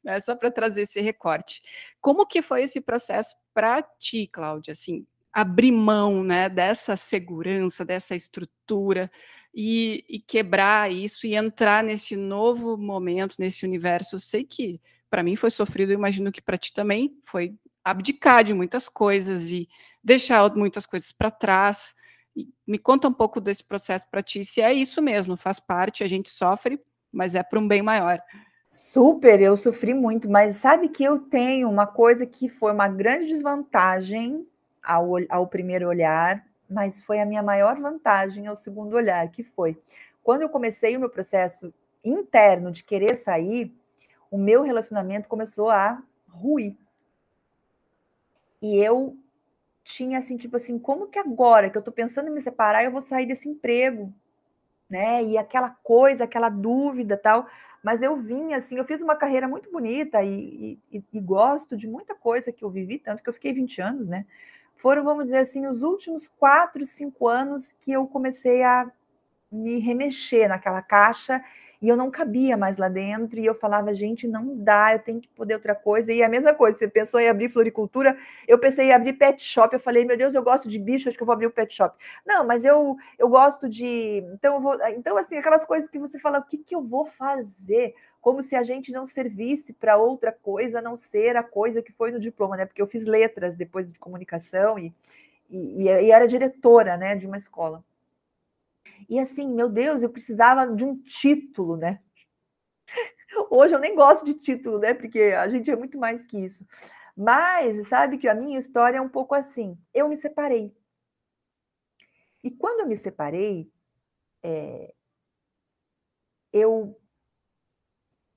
Né, só para trazer esse recorte. Como que foi esse processo para ti, Cláudia? Assim, abrir mão, né, dessa segurança, dessa estrutura, e, e quebrar isso e entrar nesse novo momento, nesse universo. Eu sei que para mim foi sofrido, eu imagino que para ti também foi abdicar de muitas coisas e deixar muitas coisas para trás. Me conta um pouco desse processo para ti, se é isso mesmo, faz parte, a gente sofre, mas é para um bem maior. Super, eu sofri muito, mas sabe que eu tenho uma coisa que foi uma grande desvantagem ao, ao primeiro olhar, mas foi a minha maior vantagem ao segundo olhar, que foi quando eu comecei o meu processo interno de querer sair, o meu relacionamento começou a ruir. E eu tinha assim, tipo assim, como que agora que eu tô pensando em me separar, eu vou sair desse emprego, né? E aquela coisa, aquela dúvida, tal. Mas eu vim assim, eu fiz uma carreira muito bonita e, e, e gosto de muita coisa que eu vivi, tanto que eu fiquei 20 anos, né? Foram, vamos dizer assim, os últimos quatro, cinco anos que eu comecei a me remexer naquela caixa e eu não cabia mais lá dentro, e eu falava, gente, não dá, eu tenho que poder outra coisa. E a mesma coisa, você pensou em abrir floricultura, eu pensei em abrir pet shop, eu falei, meu Deus, eu gosto de bicho, acho que eu vou abrir o um pet shop. Não, mas eu, eu gosto de. Então, vou... então, assim, aquelas coisas que você fala, o que, que eu vou fazer? Como se a gente não servisse para outra coisa, a não ser a coisa que foi no diploma, né? Porque eu fiz letras depois de comunicação e, e, e era diretora né, de uma escola. E assim, meu Deus, eu precisava de um título, né? Hoje eu nem gosto de título, né? Porque a gente é muito mais que isso. Mas sabe que a minha história é um pouco assim. Eu me separei. E quando eu me separei, é, eu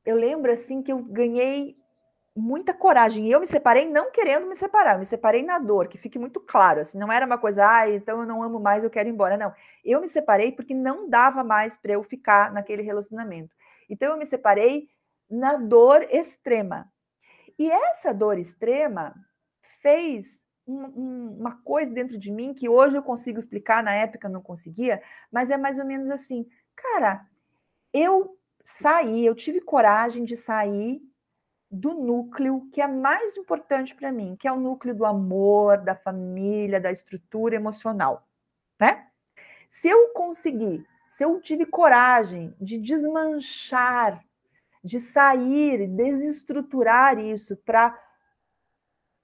eu lembro assim que eu ganhei muita coragem. E eu me separei não querendo me separar, eu me separei na dor, que fique muito claro. Assim, não era uma coisa, ah, então eu não amo mais, eu quero ir embora. Não. Eu me separei porque não dava mais para eu ficar naquele relacionamento. Então eu me separei na dor extrema. E essa dor extrema fez um, um, uma coisa dentro de mim que hoje eu consigo explicar, na época não conseguia, mas é mais ou menos assim, cara, eu saí, eu tive coragem de sair do núcleo que é mais importante para mim, que é o núcleo do amor, da família, da estrutura emocional, né? Se eu conseguir, se eu tive coragem de desmanchar, de sair, desestruturar isso para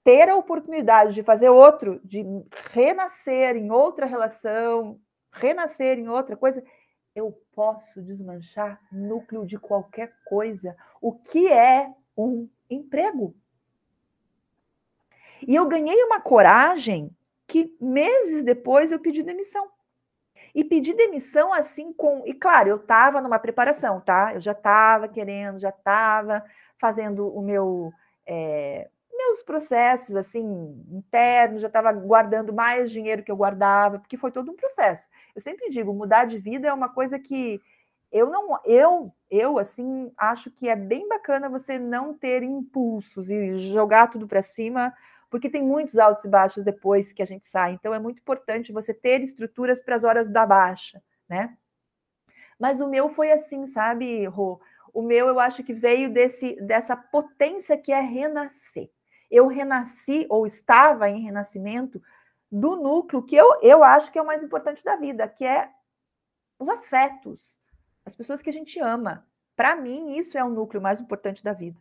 ter a oportunidade de fazer outro, de renascer em outra relação, renascer em outra coisa, eu posso desmanchar núcleo de qualquer coisa. O que é um emprego. E eu ganhei uma coragem que meses depois eu pedi demissão. E pedi demissão assim com. E claro, eu estava numa preparação, tá? Eu já estava querendo, já estava fazendo o meu. É, meus processos assim internos, já estava guardando mais dinheiro que eu guardava, porque foi todo um processo. Eu sempre digo, mudar de vida é uma coisa que eu não, eu, eu assim, acho que é bem bacana você não ter impulsos e jogar tudo para cima, porque tem muitos altos e baixos depois que a gente sai. Então é muito importante você ter estruturas para as horas da baixa, né? Mas o meu foi assim, sabe, Rô? O meu eu acho que veio desse dessa potência que é renascer. Eu renasci ou estava em renascimento do núcleo que eu, eu acho que é o mais importante da vida, que é os afetos as pessoas que a gente ama. Para mim, isso é o núcleo mais importante da vida.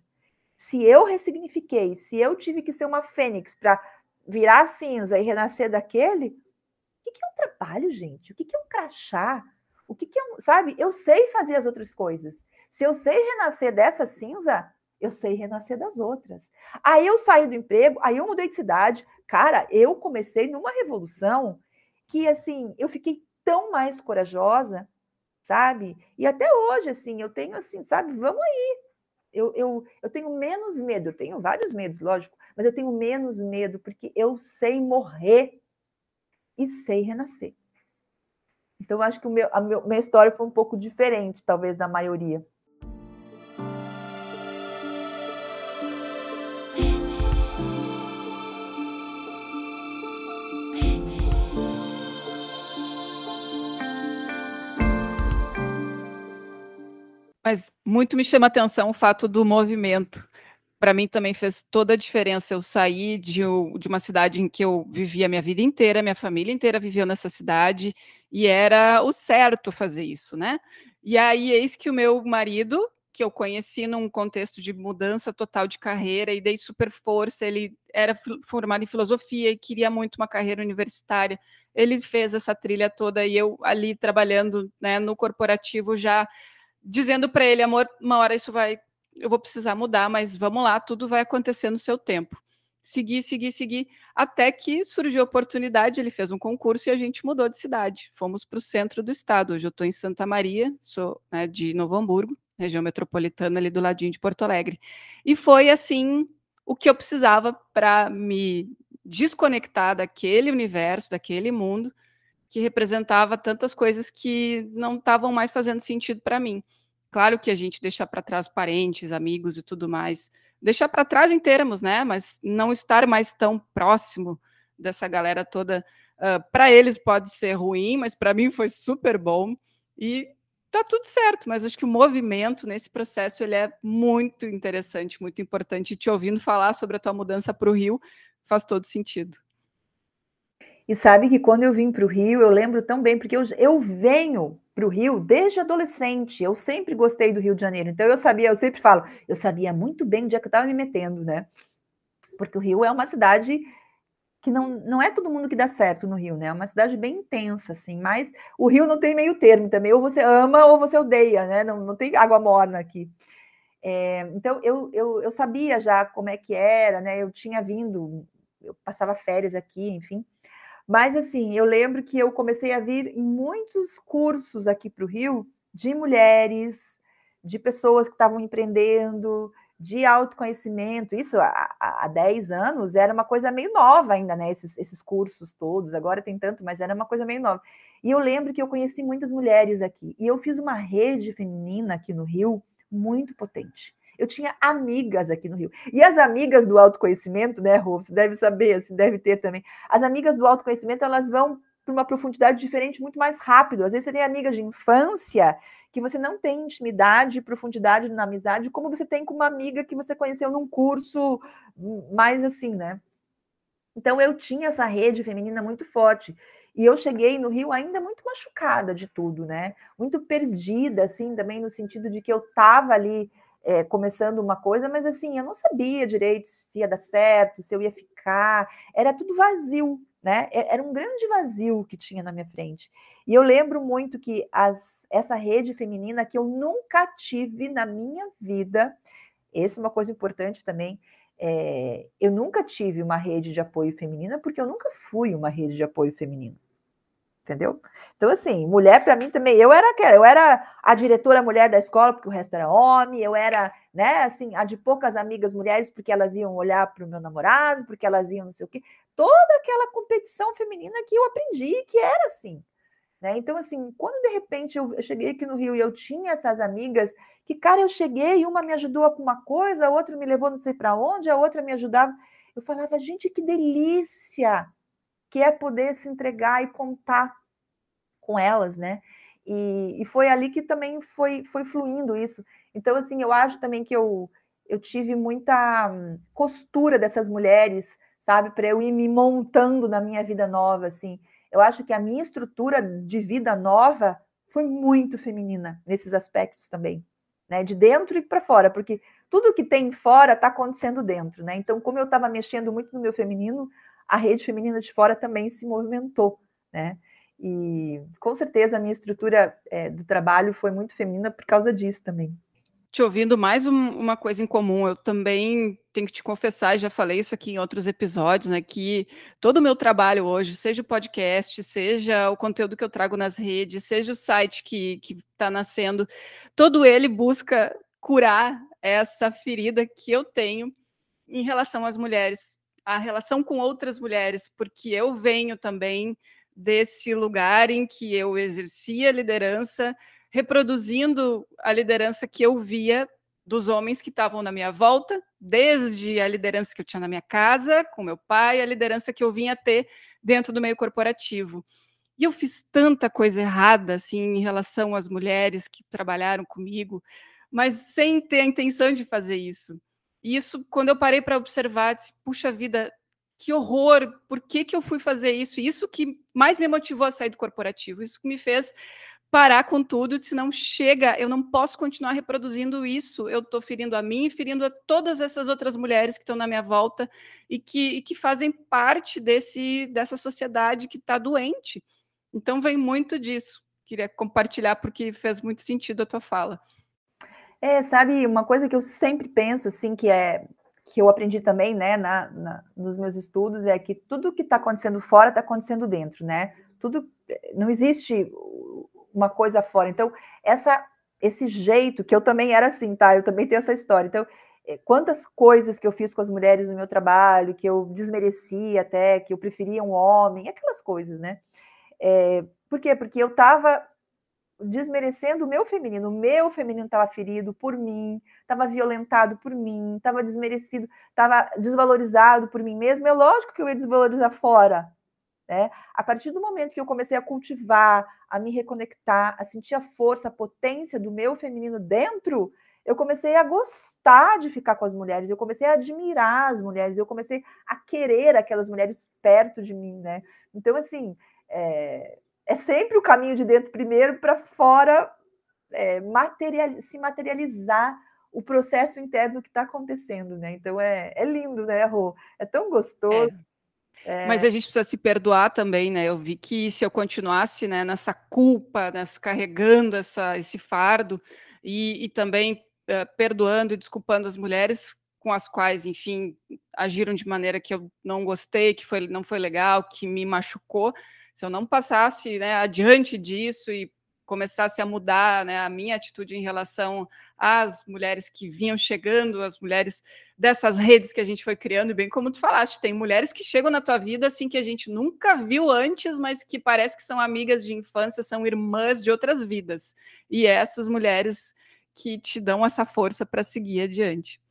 Se eu ressignifiquei, se eu tive que ser uma fênix para virar cinza e renascer daquele, o que, que é um trabalho, gente? O que, que é um crachá? O que, que é um. Sabe? Eu sei fazer as outras coisas. Se eu sei renascer dessa cinza, eu sei renascer das outras. Aí eu saí do emprego, aí eu mudei de cidade. Cara, eu comecei numa revolução que, assim, eu fiquei tão mais corajosa sabe? E até hoje, assim, eu tenho assim, sabe, vamos aí. Eu, eu, eu tenho menos medo, eu tenho vários medos, lógico, mas eu tenho menos medo porque eu sei morrer e sei renascer. Então, acho que o meu, a meu, minha história foi um pouco diferente, talvez, da maioria. Mas muito me chama atenção o fato do movimento. Para mim também fez toda a diferença eu sair de, de uma cidade em que eu vivia a minha vida inteira, minha família inteira vivia nessa cidade, e era o certo fazer isso, né? E aí, eis que o meu marido, que eu conheci num contexto de mudança total de carreira e dei super força. Ele era formado em filosofia e queria muito uma carreira universitária. Ele fez essa trilha toda e eu ali trabalhando né, no corporativo já dizendo para ele, amor, uma hora isso vai, eu vou precisar mudar, mas vamos lá, tudo vai acontecer no seu tempo. Segui, segui, segui, até que surgiu a oportunidade, ele fez um concurso e a gente mudou de cidade. Fomos para o centro do estado. Hoje eu estou em Santa Maria, sou né, de Novo Hamburgo, região metropolitana ali do ladinho de Porto Alegre. E foi assim o que eu precisava para me desconectar daquele universo, daquele mundo, que representava tantas coisas que não estavam mais fazendo sentido para mim. Claro que a gente deixa para trás parentes, amigos e tudo mais, deixar para trás em termos, né? Mas não estar mais tão próximo dessa galera toda, uh, para eles pode ser ruim, mas para mim foi super bom. E tá tudo certo, mas acho que o movimento nesse processo ele é muito interessante, muito importante. E te ouvindo falar sobre a tua mudança para o Rio faz todo sentido. E sabe que quando eu vim para o Rio, eu lembro tão bem, porque eu, eu venho para o Rio desde adolescente. Eu sempre gostei do Rio de Janeiro. Então eu sabia, eu sempre falo, eu sabia muito bem onde é que eu estava me metendo, né? Porque o Rio é uma cidade que não, não é todo mundo que dá certo no Rio, né? É uma cidade bem intensa, assim, mas o Rio não tem meio termo também, ou você ama ou você odeia, né? Não, não tem água morna aqui. É, então eu, eu, eu sabia já como é que era, né? Eu tinha vindo, eu passava férias aqui, enfim. Mas assim, eu lembro que eu comecei a vir em muitos cursos aqui para o Rio de mulheres, de pessoas que estavam empreendendo, de autoconhecimento. Isso há, há 10 anos era uma coisa meio nova ainda, né? Esses, esses cursos todos, agora tem tanto, mas era uma coisa meio nova. E eu lembro que eu conheci muitas mulheres aqui. E eu fiz uma rede feminina aqui no Rio muito potente. Eu tinha amigas aqui no Rio. E as amigas do autoconhecimento, né, Rô? Você deve saber, você deve ter também. As amigas do autoconhecimento, elas vão para uma profundidade diferente muito mais rápido. Às vezes você tem amigas de infância que você não tem intimidade e profundidade na amizade, como você tem com uma amiga que você conheceu num curso mais assim, né? Então eu tinha essa rede feminina muito forte. E eu cheguei no Rio ainda muito machucada de tudo, né? Muito perdida, assim, também no sentido de que eu estava ali é, começando uma coisa, mas assim, eu não sabia direito se ia dar certo, se eu ia ficar, era tudo vazio, né? Era um grande vazio que tinha na minha frente. E eu lembro muito que as, essa rede feminina que eu nunca tive na minha vida, essa é uma coisa importante também. É, eu nunca tive uma rede de apoio feminina porque eu nunca fui uma rede de apoio feminino entendeu? Então, assim, mulher para mim também, eu era eu era a diretora mulher da escola, porque o resto era homem, eu era, né, assim, a de poucas amigas mulheres, porque elas iam olhar para o meu namorado, porque elas iam não sei o quê, toda aquela competição feminina que eu aprendi que era assim. Né? Então, assim, quando de repente eu, cheguei aqui no Rio e eu tinha essas amigas que, cara, eu cheguei, uma me ajudou com uma coisa, a outra me levou não sei para onde, a outra me ajudava. Eu falava, gente, que delícia que é poder se entregar e contar com elas, né? E, e foi ali que também foi, foi fluindo isso. Então, assim, eu acho também que eu, eu tive muita hum, costura dessas mulheres, sabe, para eu ir me montando na minha vida nova, assim. Eu acho que a minha estrutura de vida nova foi muito feminina nesses aspectos também, né? De dentro e para fora, porque tudo que tem fora está acontecendo dentro, né? Então, como eu estava mexendo muito no meu feminino, a rede feminina de fora também se movimentou, né? E com certeza a minha estrutura é, do trabalho foi muito feminina por causa disso também. Te ouvindo mais um, uma coisa em comum, eu também tenho que te confessar, já falei isso aqui em outros episódios, né? Que todo o meu trabalho hoje, seja o podcast, seja o conteúdo que eu trago nas redes, seja o site que está nascendo, todo ele busca curar essa ferida que eu tenho em relação às mulheres, a relação com outras mulheres, porque eu venho também desse lugar em que eu exercia liderança, reproduzindo a liderança que eu via dos homens que estavam na minha volta, desde a liderança que eu tinha na minha casa, com meu pai, a liderança que eu vinha ter dentro do meio corporativo. E eu fiz tanta coisa errada assim em relação às mulheres que trabalharam comigo, mas sem ter a intenção de fazer isso. E isso, quando eu parei para observar, disse, puxa vida, que horror, por que, que eu fui fazer isso? Isso que mais me motivou a sair do corporativo, isso que me fez parar com tudo, se não chega, eu não posso continuar reproduzindo isso, eu estou ferindo a mim ferindo a todas essas outras mulheres que estão na minha volta e que, e que fazem parte desse, dessa sociedade que está doente. Então vem muito disso. Queria compartilhar porque fez muito sentido a tua fala. É, sabe, uma coisa que eu sempre penso, assim, que é que eu aprendi também, né, na, na, nos meus estudos, é que tudo que está acontecendo fora está acontecendo dentro, né? Tudo não existe uma coisa fora. Então, essa, esse jeito que eu também era assim, tá? Eu também tenho essa história. Então, eh, quantas coisas que eu fiz com as mulheres no meu trabalho, que eu desmerecia até, que eu preferia um homem, aquelas coisas, né? É, por quê? Porque eu estava desmerecendo o meu feminino. O meu feminino estava ferido por mim, estava violentado por mim, estava desmerecido, estava desvalorizado por mim mesmo. É lógico que eu ia desvalorizar fora. Né? A partir do momento que eu comecei a cultivar, a me reconectar, a sentir a força, a potência do meu feminino dentro, eu comecei a gostar de ficar com as mulheres, eu comecei a admirar as mulheres, eu comecei a querer aquelas mulheres perto de mim, né? Então, assim, é, é sempre o caminho de dentro primeiro para fora é, material, se materializar o processo interno que está acontecendo, né? Então é, é lindo, né, Rô? É tão gostoso. É. É... Mas a gente precisa se perdoar também, né? Eu vi que se eu continuasse né, nessa culpa, nessa, carregando essa, esse fardo e, e também uh, perdoando e desculpando as mulheres com as quais, enfim, agiram de maneira que eu não gostei, que foi, não foi legal, que me machucou, se eu não passasse né, adiante disso e começasse a mudar né, a minha atitude em relação às mulheres que vinham chegando, as mulheres dessas redes que a gente foi criando, e bem como tu falaste, tem mulheres que chegam na tua vida assim que a gente nunca viu antes, mas que parece que são amigas de infância, são irmãs de outras vidas. E é essas mulheres que te dão essa força para seguir adiante.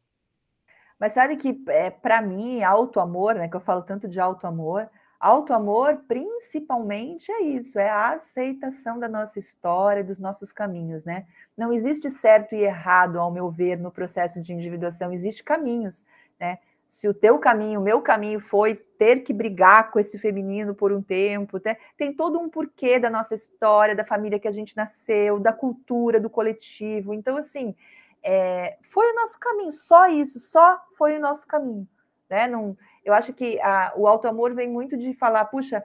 Mas sabe que, é, para mim, auto amor, né, que eu falo tanto de auto amor, Auto-amor, principalmente, é isso, é a aceitação da nossa história, dos nossos caminhos, né? Não existe certo e errado, ao meu ver, no processo de individuação, existe caminhos, né? Se o teu caminho, o meu caminho foi ter que brigar com esse feminino por um tempo, né? tem todo um porquê da nossa história, da família que a gente nasceu, da cultura, do coletivo. Então, assim, é, foi o nosso caminho, só isso, só foi o nosso caminho, né? Não, eu acho que a, o auto-amor vem muito de falar, puxa,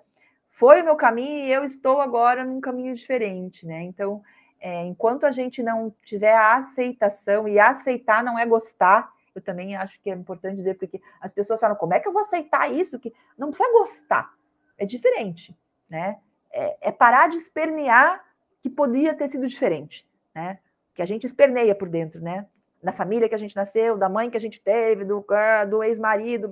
foi o meu caminho e eu estou agora num caminho diferente, né? Então, é, enquanto a gente não tiver a aceitação, e aceitar não é gostar, eu também acho que é importante dizer, porque as pessoas falam, como é que eu vou aceitar isso? Que não precisa gostar, é diferente, né? É, é parar de espernear que podia ter sido diferente, né? Que a gente esperneia por dentro, né? Da família que a gente nasceu, da mãe que a gente teve, do, ah, do ex-marido,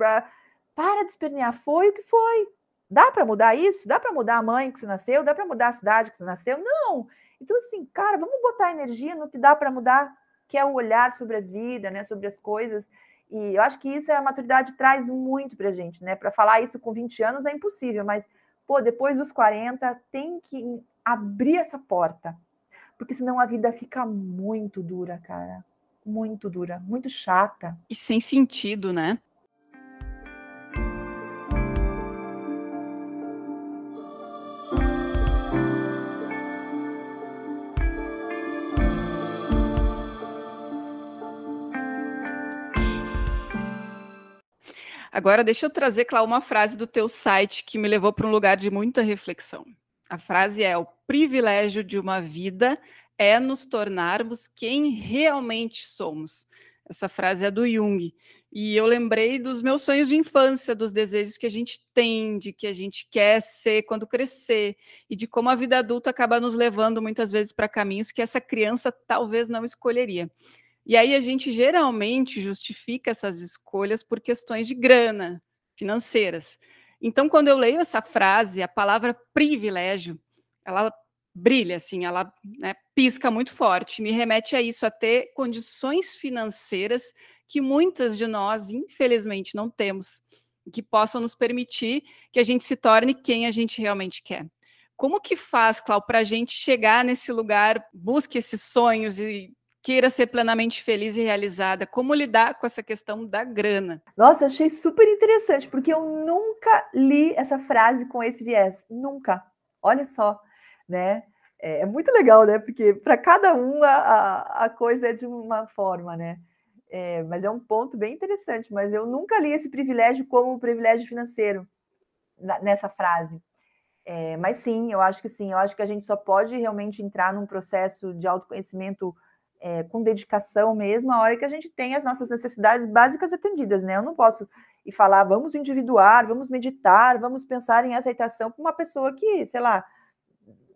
para de espernear, foi o que foi. Dá para mudar isso? Dá para mudar a mãe que você nasceu? Dá para mudar a cidade que você nasceu? Não. Então, assim, cara, vamos botar energia no que dá para mudar, que é o olhar sobre a vida, né, sobre as coisas. E eu acho que isso é a maturidade traz muito para a gente, né? Para falar isso com 20 anos é impossível, mas, pô, depois dos 40 tem que abrir essa porta, porque senão a vida fica muito dura, cara. Muito dura, muito chata. E sem sentido, né? Agora, deixa eu trazer, Cláudia, uma frase do teu site que me levou para um lugar de muita reflexão. A frase é: O privilégio de uma vida é nos tornarmos quem realmente somos. Essa frase é do Jung. E eu lembrei dos meus sonhos de infância, dos desejos que a gente tem, de que a gente quer ser quando crescer, e de como a vida adulta acaba nos levando muitas vezes para caminhos que essa criança talvez não escolheria. E aí a gente geralmente justifica essas escolhas por questões de grana, financeiras. Então, quando eu leio essa frase, a palavra privilégio, ela brilha, assim, ela né, pisca muito forte, me remete a isso, a ter condições financeiras que muitas de nós, infelizmente, não temos, que possam nos permitir que a gente se torne quem a gente realmente quer. Como que faz, Clau, para a gente chegar nesse lugar, busque esses sonhos e queira ser plenamente feliz e realizada, como lidar com essa questão da grana? Nossa, achei super interessante, porque eu nunca li essa frase com esse viés, nunca. Olha só, né? É, é muito legal, né? Porque para cada um a, a coisa é de uma forma, né? É, mas é um ponto bem interessante. Mas eu nunca li esse privilégio como um privilégio financeiro na, nessa frase. É, mas sim, eu acho que sim. Eu acho que a gente só pode realmente entrar num processo de autoconhecimento é, com dedicação mesmo, a hora que a gente tem as nossas necessidades básicas atendidas, né? Eu não posso ir falar, vamos individuar, vamos meditar, vamos pensar em aceitação para uma pessoa que, sei lá,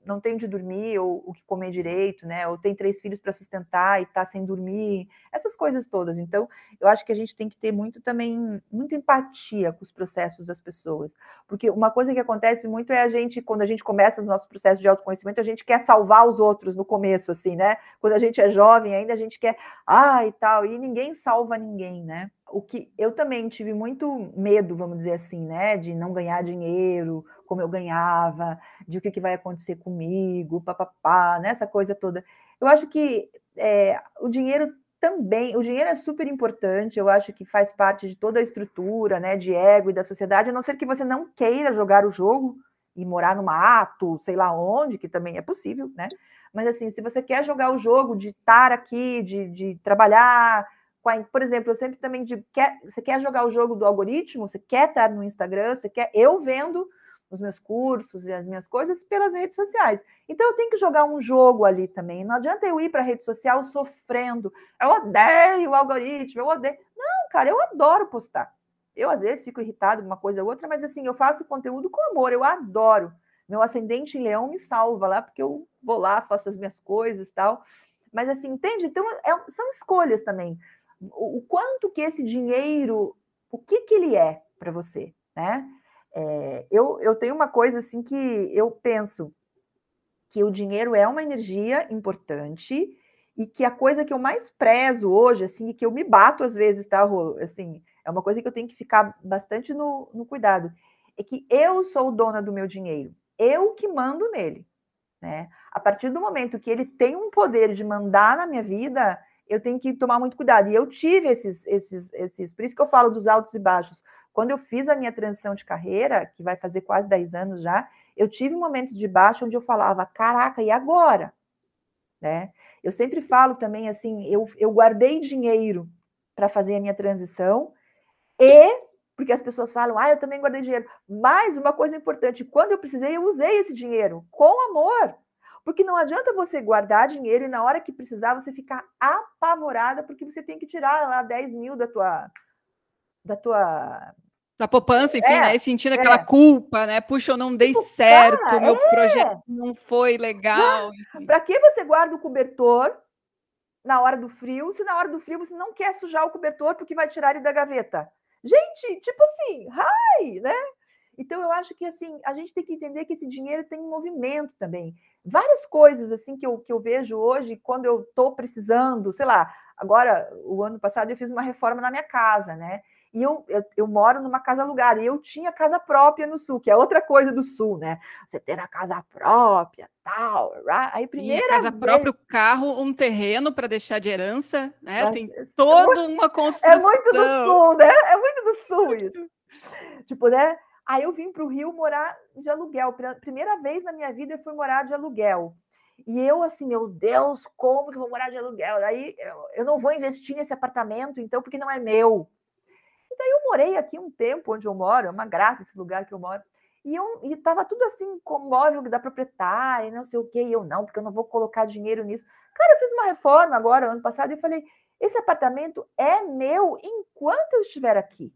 não tem onde dormir ou o que comer direito, né? Ou tem três filhos para sustentar e está sem dormir, essas coisas todas. Então, eu acho que a gente tem que ter muito também, muita empatia com os processos das pessoas. Porque uma coisa que acontece muito é a gente, quando a gente começa os nossos processos de autoconhecimento, a gente quer salvar os outros no começo, assim, né? Quando a gente é jovem ainda, a gente quer, ah, e tal, e ninguém salva ninguém, né? O que eu também tive muito medo, vamos dizer assim, né, de não ganhar dinheiro como eu ganhava, de o que, que vai acontecer comigo, papapá, né, essa coisa toda. Eu acho que é, o dinheiro também, o dinheiro é super importante, eu acho que faz parte de toda a estrutura, né, de ego e da sociedade, a não ser que você não queira jogar o jogo e morar numa ato, sei lá onde, que também é possível, né? Mas assim, se você quer jogar o jogo de estar aqui, de, de trabalhar, por exemplo, eu sempre também de, quer, você quer jogar o jogo do algoritmo, você quer estar no Instagram, você quer, eu vendo os meus cursos e as minhas coisas pelas redes sociais. Então eu tenho que jogar um jogo ali também. Não adianta eu ir para a rede social sofrendo. Eu odeio o algoritmo, eu odeio. Não, cara, eu adoro postar. Eu às vezes fico irritado uma coisa ou outra, mas assim, eu faço conteúdo com amor, eu adoro. Meu ascendente em leão me salva lá, porque eu vou lá, faço as minhas coisas tal. Mas assim, entende? Então é, são escolhas também. O, quanto que esse dinheiro, o que que ele é para você, né? É, eu, eu tenho uma coisa assim que eu penso que o dinheiro é uma energia importante e que a coisa que eu mais prezo hoje, assim, e que eu me bato às vezes, tá, Rô? Assim, é uma coisa que eu tenho que ficar bastante no, no cuidado, é que eu sou dona do meu dinheiro, eu que mando nele, né? A partir do momento que ele tem um poder de mandar na minha vida, eu tenho que tomar muito cuidado. E eu tive esses, esses, esses, por isso que eu falo dos altos e baixos. Quando eu fiz a minha transição de carreira, que vai fazer quase 10 anos já, eu tive momentos de baixo onde eu falava, caraca, e agora? Né? Eu sempre falo também assim, eu, eu guardei dinheiro para fazer a minha transição e porque as pessoas falam, ah, eu também guardei dinheiro. Mas uma coisa importante, quando eu precisei, eu usei esse dinheiro com amor. Porque não adianta você guardar dinheiro e na hora que precisar você ficar apavorada porque você tem que tirar lá 10 mil da tua da tua da poupança, enfim, é, né? E sentindo é. aquela culpa, né? Puxa, eu não dei certo, meu é. projeto não foi legal. Para que você guarda o cobertor na hora do frio, se na hora do frio você não quer sujar o cobertor porque vai tirar ele da gaveta? Gente, tipo assim, ai, né? Então eu acho que assim, a gente tem que entender que esse dinheiro tem um movimento também. Várias coisas assim que eu, que eu vejo hoje quando eu estou precisando, sei lá, agora o ano passado eu fiz uma reforma na minha casa, né? E eu, eu, eu, moro numa casa alugada, e eu tinha casa própria no sul, que é outra coisa do sul, né? Você ter a casa própria, tal. Aí, primeira Sim, casa vez... própria, o carro, um terreno para deixar de herança, né? Mas, Tem toda é uma construção. É muito do sul, né? É muito do sul [LAUGHS] isso. tipo, né? Aí eu vim para o Rio morar de aluguel. Primeira vez na minha vida eu fui morar de aluguel. E eu, assim, meu Deus, como que eu vou morar de aluguel? Aí eu, não vou investir nesse apartamento, então, porque não é meu. E daí eu morei aqui um tempo onde eu moro, é uma graça esse lugar que eu moro. E eu estava tudo assim, com móvel da proprietária, não sei o quê, e eu não, porque eu não vou colocar dinheiro nisso. Cara, eu fiz uma reforma agora, ano passado, e falei: esse apartamento é meu enquanto eu estiver aqui.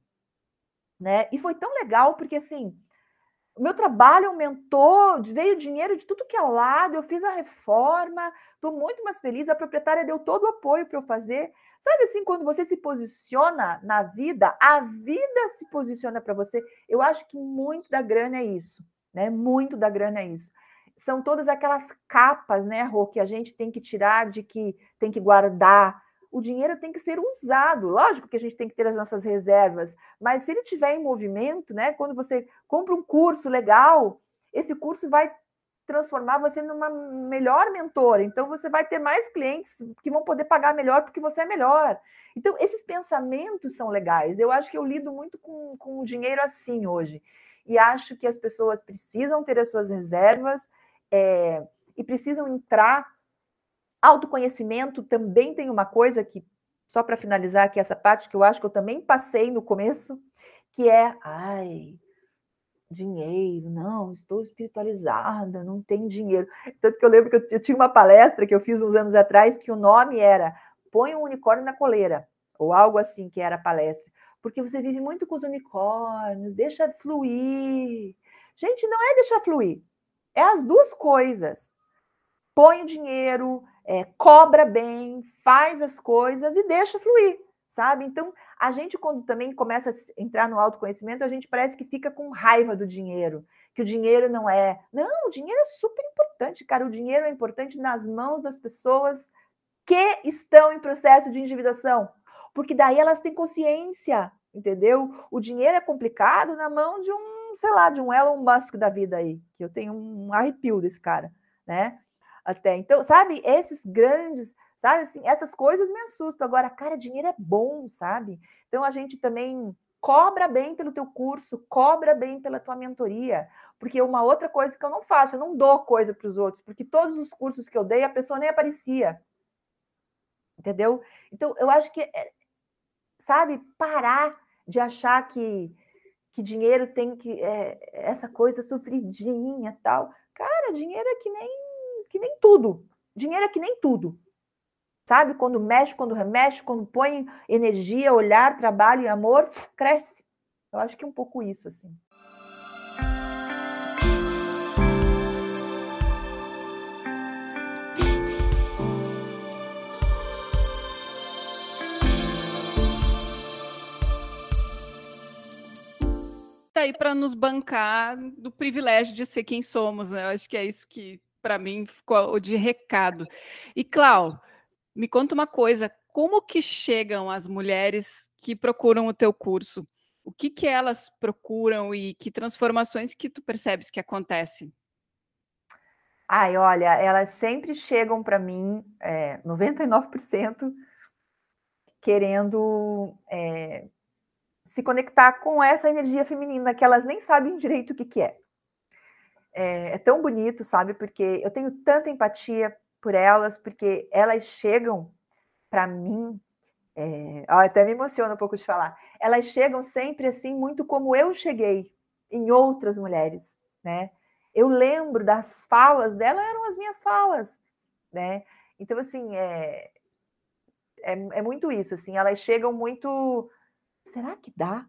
Né? E foi tão legal, porque assim, o meu trabalho aumentou, veio dinheiro de tudo que é lado, eu fiz a reforma, estou muito mais feliz, a proprietária deu todo o apoio para eu fazer. Sabe assim, quando você se posiciona na vida, a vida se posiciona para você. Eu acho que muito da grana é isso, né? Muito da grana é isso. São todas aquelas capas, né, Rô, que a gente tem que tirar de que tem que guardar. O dinheiro tem que ser usado. Lógico que a gente tem que ter as nossas reservas, mas se ele estiver em movimento, né? Quando você compra um curso legal, esse curso vai transformar você numa melhor mentora. Então, você vai ter mais clientes que vão poder pagar melhor porque você é melhor. Então, esses pensamentos são legais. Eu acho que eu lido muito com, com o dinheiro assim hoje. E acho que as pessoas precisam ter as suas reservas é, e precisam entrar. Autoconhecimento também tem uma coisa que, só para finalizar aqui essa parte, que eu acho que eu também passei no começo, que é, ai, dinheiro, não, estou espiritualizada, não tenho dinheiro. Tanto que eu lembro que eu, eu, tinha uma palestra que eu fiz uns anos atrás que o nome era Põe um unicórnio na coleira, ou algo assim que era a palestra. Porque você vive muito com os unicórnios, deixa fluir. Gente, não é deixar fluir, é as duas coisas. Põe o dinheiro, é, cobra bem, faz as coisas e deixa fluir sabe? Então, a gente, quando também começa a entrar no autoconhecimento, a gente parece que fica com raiva do dinheiro, que o dinheiro não é. Não, o dinheiro é super importante, cara. O dinheiro é importante nas mãos das pessoas que estão em processo de endividação. porque daí elas têm consciência, entendeu? O dinheiro é complicado na mão de um, sei lá, de um Elon Musk da vida aí, que eu tenho um arrepio desse cara, né? Até então, sabe, esses grandes, sabe assim, essas coisas me assustam. Agora, cara, dinheiro é bom, sabe? Então a gente também cobra bem pelo teu curso, cobra bem pela tua mentoria, porque uma outra coisa que eu não faço, eu não dou coisa para os outros, porque todos os cursos que eu dei a pessoa nem aparecia. Entendeu? Então, eu acho que é, sabe, parar de achar que, que dinheiro tem que. É, essa coisa sofridinha tal. Cara, dinheiro é que nem, que nem tudo. Dinheiro é que nem tudo. Sabe? Quando mexe, quando remexe, quando põe energia, olhar, trabalho e amor, cresce. Eu acho que é um pouco isso, assim. Tá aí para nos bancar do privilégio de ser quem somos, né? Eu acho que é isso que para mim ficou de recado. E Clau, me conta uma coisa, como que chegam as mulheres que procuram o teu curso? O que que elas procuram e que transformações que tu percebes que acontecem? Ai, olha, elas sempre chegam para mim, é, 99%, querendo é, se conectar com essa energia feminina que elas nem sabem direito o que, que é. É. É tão bonito, sabe? Porque eu tenho tanta empatia por elas, porque elas chegam para mim. É, até me emociona um pouco de falar. Elas chegam sempre assim, muito como eu cheguei em outras mulheres, né? Eu lembro das falas dela, eram as minhas falas, né? Então, assim, é, é, é muito isso, assim, elas chegam muito será que dá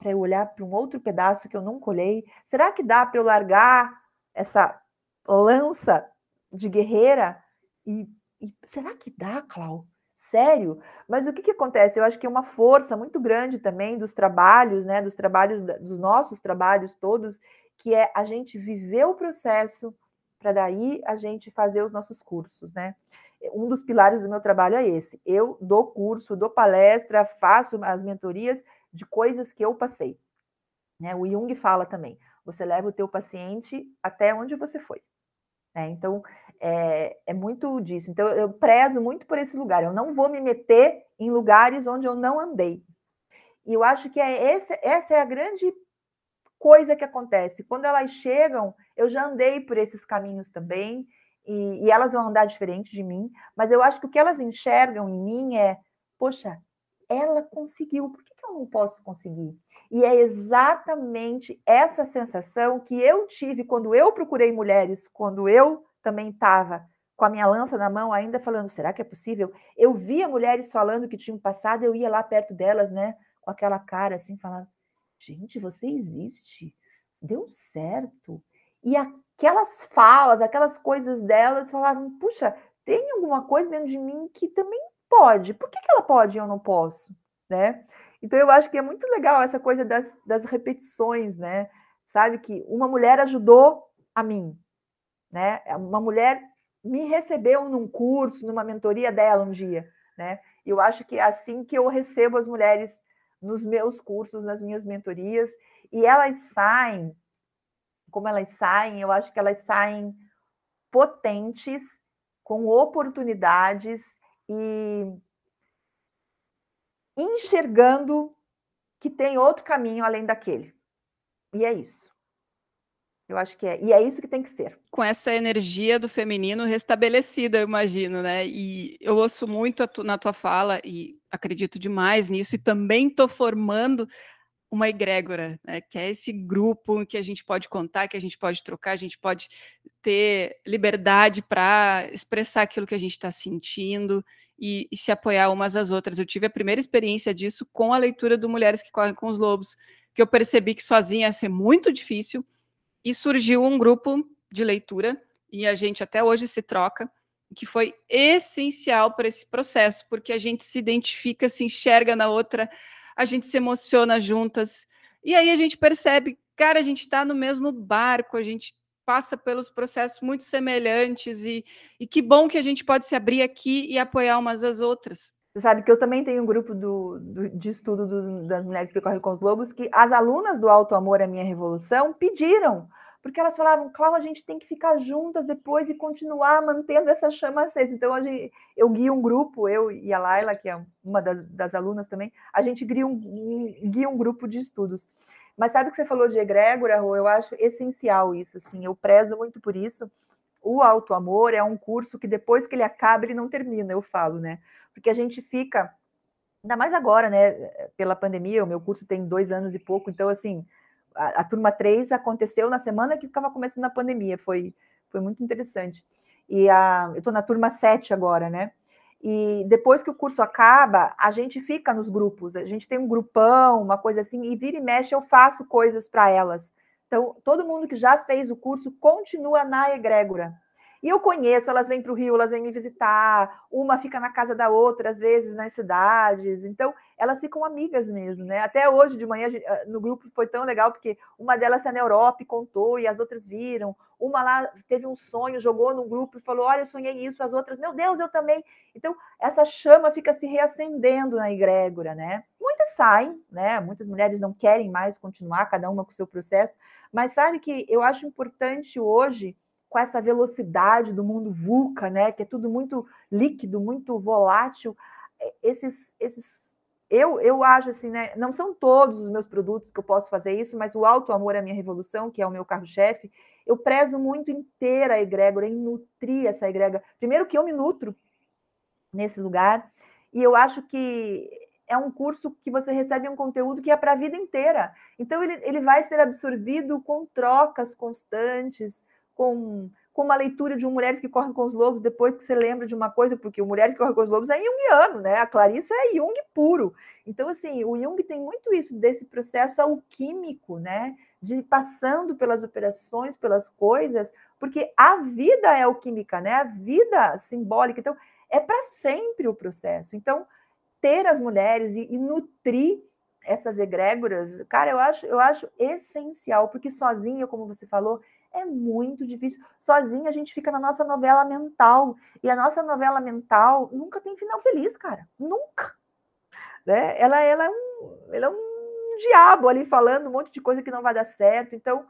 para eu olhar para um outro pedaço que eu não colhei? Será que dá para eu largar essa lança de guerreira? E, e, será que dá, Clau? Sério? Mas o que, que acontece? Eu acho que é uma força muito grande também dos trabalhos, né? Dos trabalhos, dos nossos trabalhos todos, que é a gente viver o processo para daí a gente fazer os nossos cursos, né? um dos pilares do meu trabalho é esse. Eu dou curso, dou palestra, faço as mentorias de coisas que eu passei. Né? O Jung fala também: você leva o teu paciente até onde você foi. Né? Então, é, é, muito disso. Então, eu prezo muito por esse lugar. Eu não vou me meter em lugares onde eu não andei. E eu acho que é esse, essa é a grande coisa que acontece. Quando elas chegam, eu já andei por esses caminhos também e, e, elas vão andar diferente de mim, mas eu acho que o que elas enxergam em mim é: poxa, ela conseguiu, por que, que eu não posso conseguir? E é exatamente essa sensação que eu tive quando eu procurei mulheres, quando eu também estava com a minha lança na mão, ainda falando: será que é possível? Eu via mulheres falando que tinham passado, eu ia lá perto delas, né, com aquela cara assim, falando: gente, você existe, deu certo. E aquelas falas, aquelas coisas delas, falavam: puxa, tem alguma coisa dentro de mim que também pode. Por que, que ela pode e eu não posso? Né? Então eu acho que é muito legal essa coisa das, das repetições, né? Sabe que uma mulher ajudou a mim, né? Uma mulher me recebeu num curso, numa mentoria dela um dia, né? Eu acho que é assim que eu recebo as mulheres nos meus cursos, nas minhas mentorias, e elas saem como elas saem, eu acho que elas saem potentes, com oportunidades e enxergando que tem outro caminho além daquele. E é isso. Eu acho que é. E é isso que tem que ser. Com essa energia do feminino restabelecida, eu imagino, né? E eu ouço muito tu, na tua fala e acredito demais nisso, e também estou formando uma egrégora, né, que é esse grupo que a gente pode contar, que a gente pode trocar, a gente pode ter liberdade para expressar aquilo que a gente está sentindo e, e, se apoiar umas às outras. Eu tive a primeira experiência disso com a leitura do Mulheres que Correm com os Lobos, que eu percebi que sozinha ia ser muito difícil, e surgiu um grupo de leitura, e a gente até hoje se troca, que foi essencial para esse processo, porque a gente se identifica, se enxerga na outra, a gente se emociona juntas. E aí a gente percebe, cara, a gente está no mesmo barco, a gente passa pelos processos muito semelhantes e, e que bom que a gente pode se abrir aqui e apoiar umas às outras. Você sabe que eu também tenho um grupo do, do de estudo do, das mulheres que correm com os lobos, que as alunas do Alto Amor, a Minha Revolução, pediram, porque elas falavam, Cláudia, a gente tem que ficar juntas depois e continuar mantendo essa chama acesa. Então, gente, eu guio um grupo, eu e a Laila, que é uma das, das alunas também, a gente guia um, guia um grupo de estudos. Mas sabe que você falou de egrégora, Rô? Eu acho essencial isso, assim, eu prezo muito por isso, o Alto Amor é um curso que depois que ele acaba, ele não termina, eu falo, né? Porque a gente fica, ainda mais agora, né? Pela pandemia, o meu curso tem dois anos e pouco, então, assim, a, a turma 3 aconteceu na semana que estava começando a pandemia, foi, foi muito interessante. E a, eu estou na turma 7 agora, né? E depois que o curso acaba, a gente fica nos grupos, a gente tem um grupão, uma coisa assim, e vira e mexe eu faço coisas para elas. Então, todo mundo que já fez o curso continua na egrégora. E eu conheço, elas vêm para o Rio, elas vêm me visitar, uma fica na casa da outra, às vezes nas cidades. Então, elas ficam amigas mesmo, né? Até hoje de manhã, ah, no grupo foi tão legal, porque uma delas está na Europa e contou, e as outras viram. Uma lá teve um sonho, jogou no grupo e falou: Olha, eu sonhei isso, as outras, meu Deus, eu também. Então, essa chama fica se reacendendo na egrégora, né? Muitas saem, né? Muitas mulheres não querem mais continuar, cada uma com o seu processo, mas sabe que eu acho importante hoje, com essa velocidade do mundo VUCA, né? Que é tudo muito líquido, muito volátil, é, esses, esses eu, eu acho assim, né? Não são todos os meus produtos que eu posso fazer isso, mas o Alto Amor a minha revolução, que é o meu carro-chefe, eu prezo muito ter a egrégora, em nutrir essa egrégora. Primeiro que eu me nutro nesse lugar, e eu acho que é um curso que você recebe um conteúdo que é para a vida inteira. Então, ele, ele vai ser absorvido com trocas constantes, com, com uma leitura de um Mulheres que Correm com os Lobos, depois que você lembra de uma coisa, porque o Mulheres que Correm com os Lobos é junguiano, né? A Clarissa é Jung puro. Então, assim, o Jung tem muito isso, desse processo alquímico, né? de passando pelas operações, pelas coisas, porque a vida é alquímica, né? A vida simbólica. Então, é para sempre o processo. Então, ter as mulheres e, e, nutrir essas egrégoras, cara, eu acho, eu acho essencial, porque sozinha, como você falou, é muito difícil. Sozinha a gente fica na nossa novela mental. E a nossa novela mental nunca tem final feliz, cara. Nunca. Né? Ela, ela, é um, ela é um diabo ali falando um monte de coisa que não vai dar certo. Então,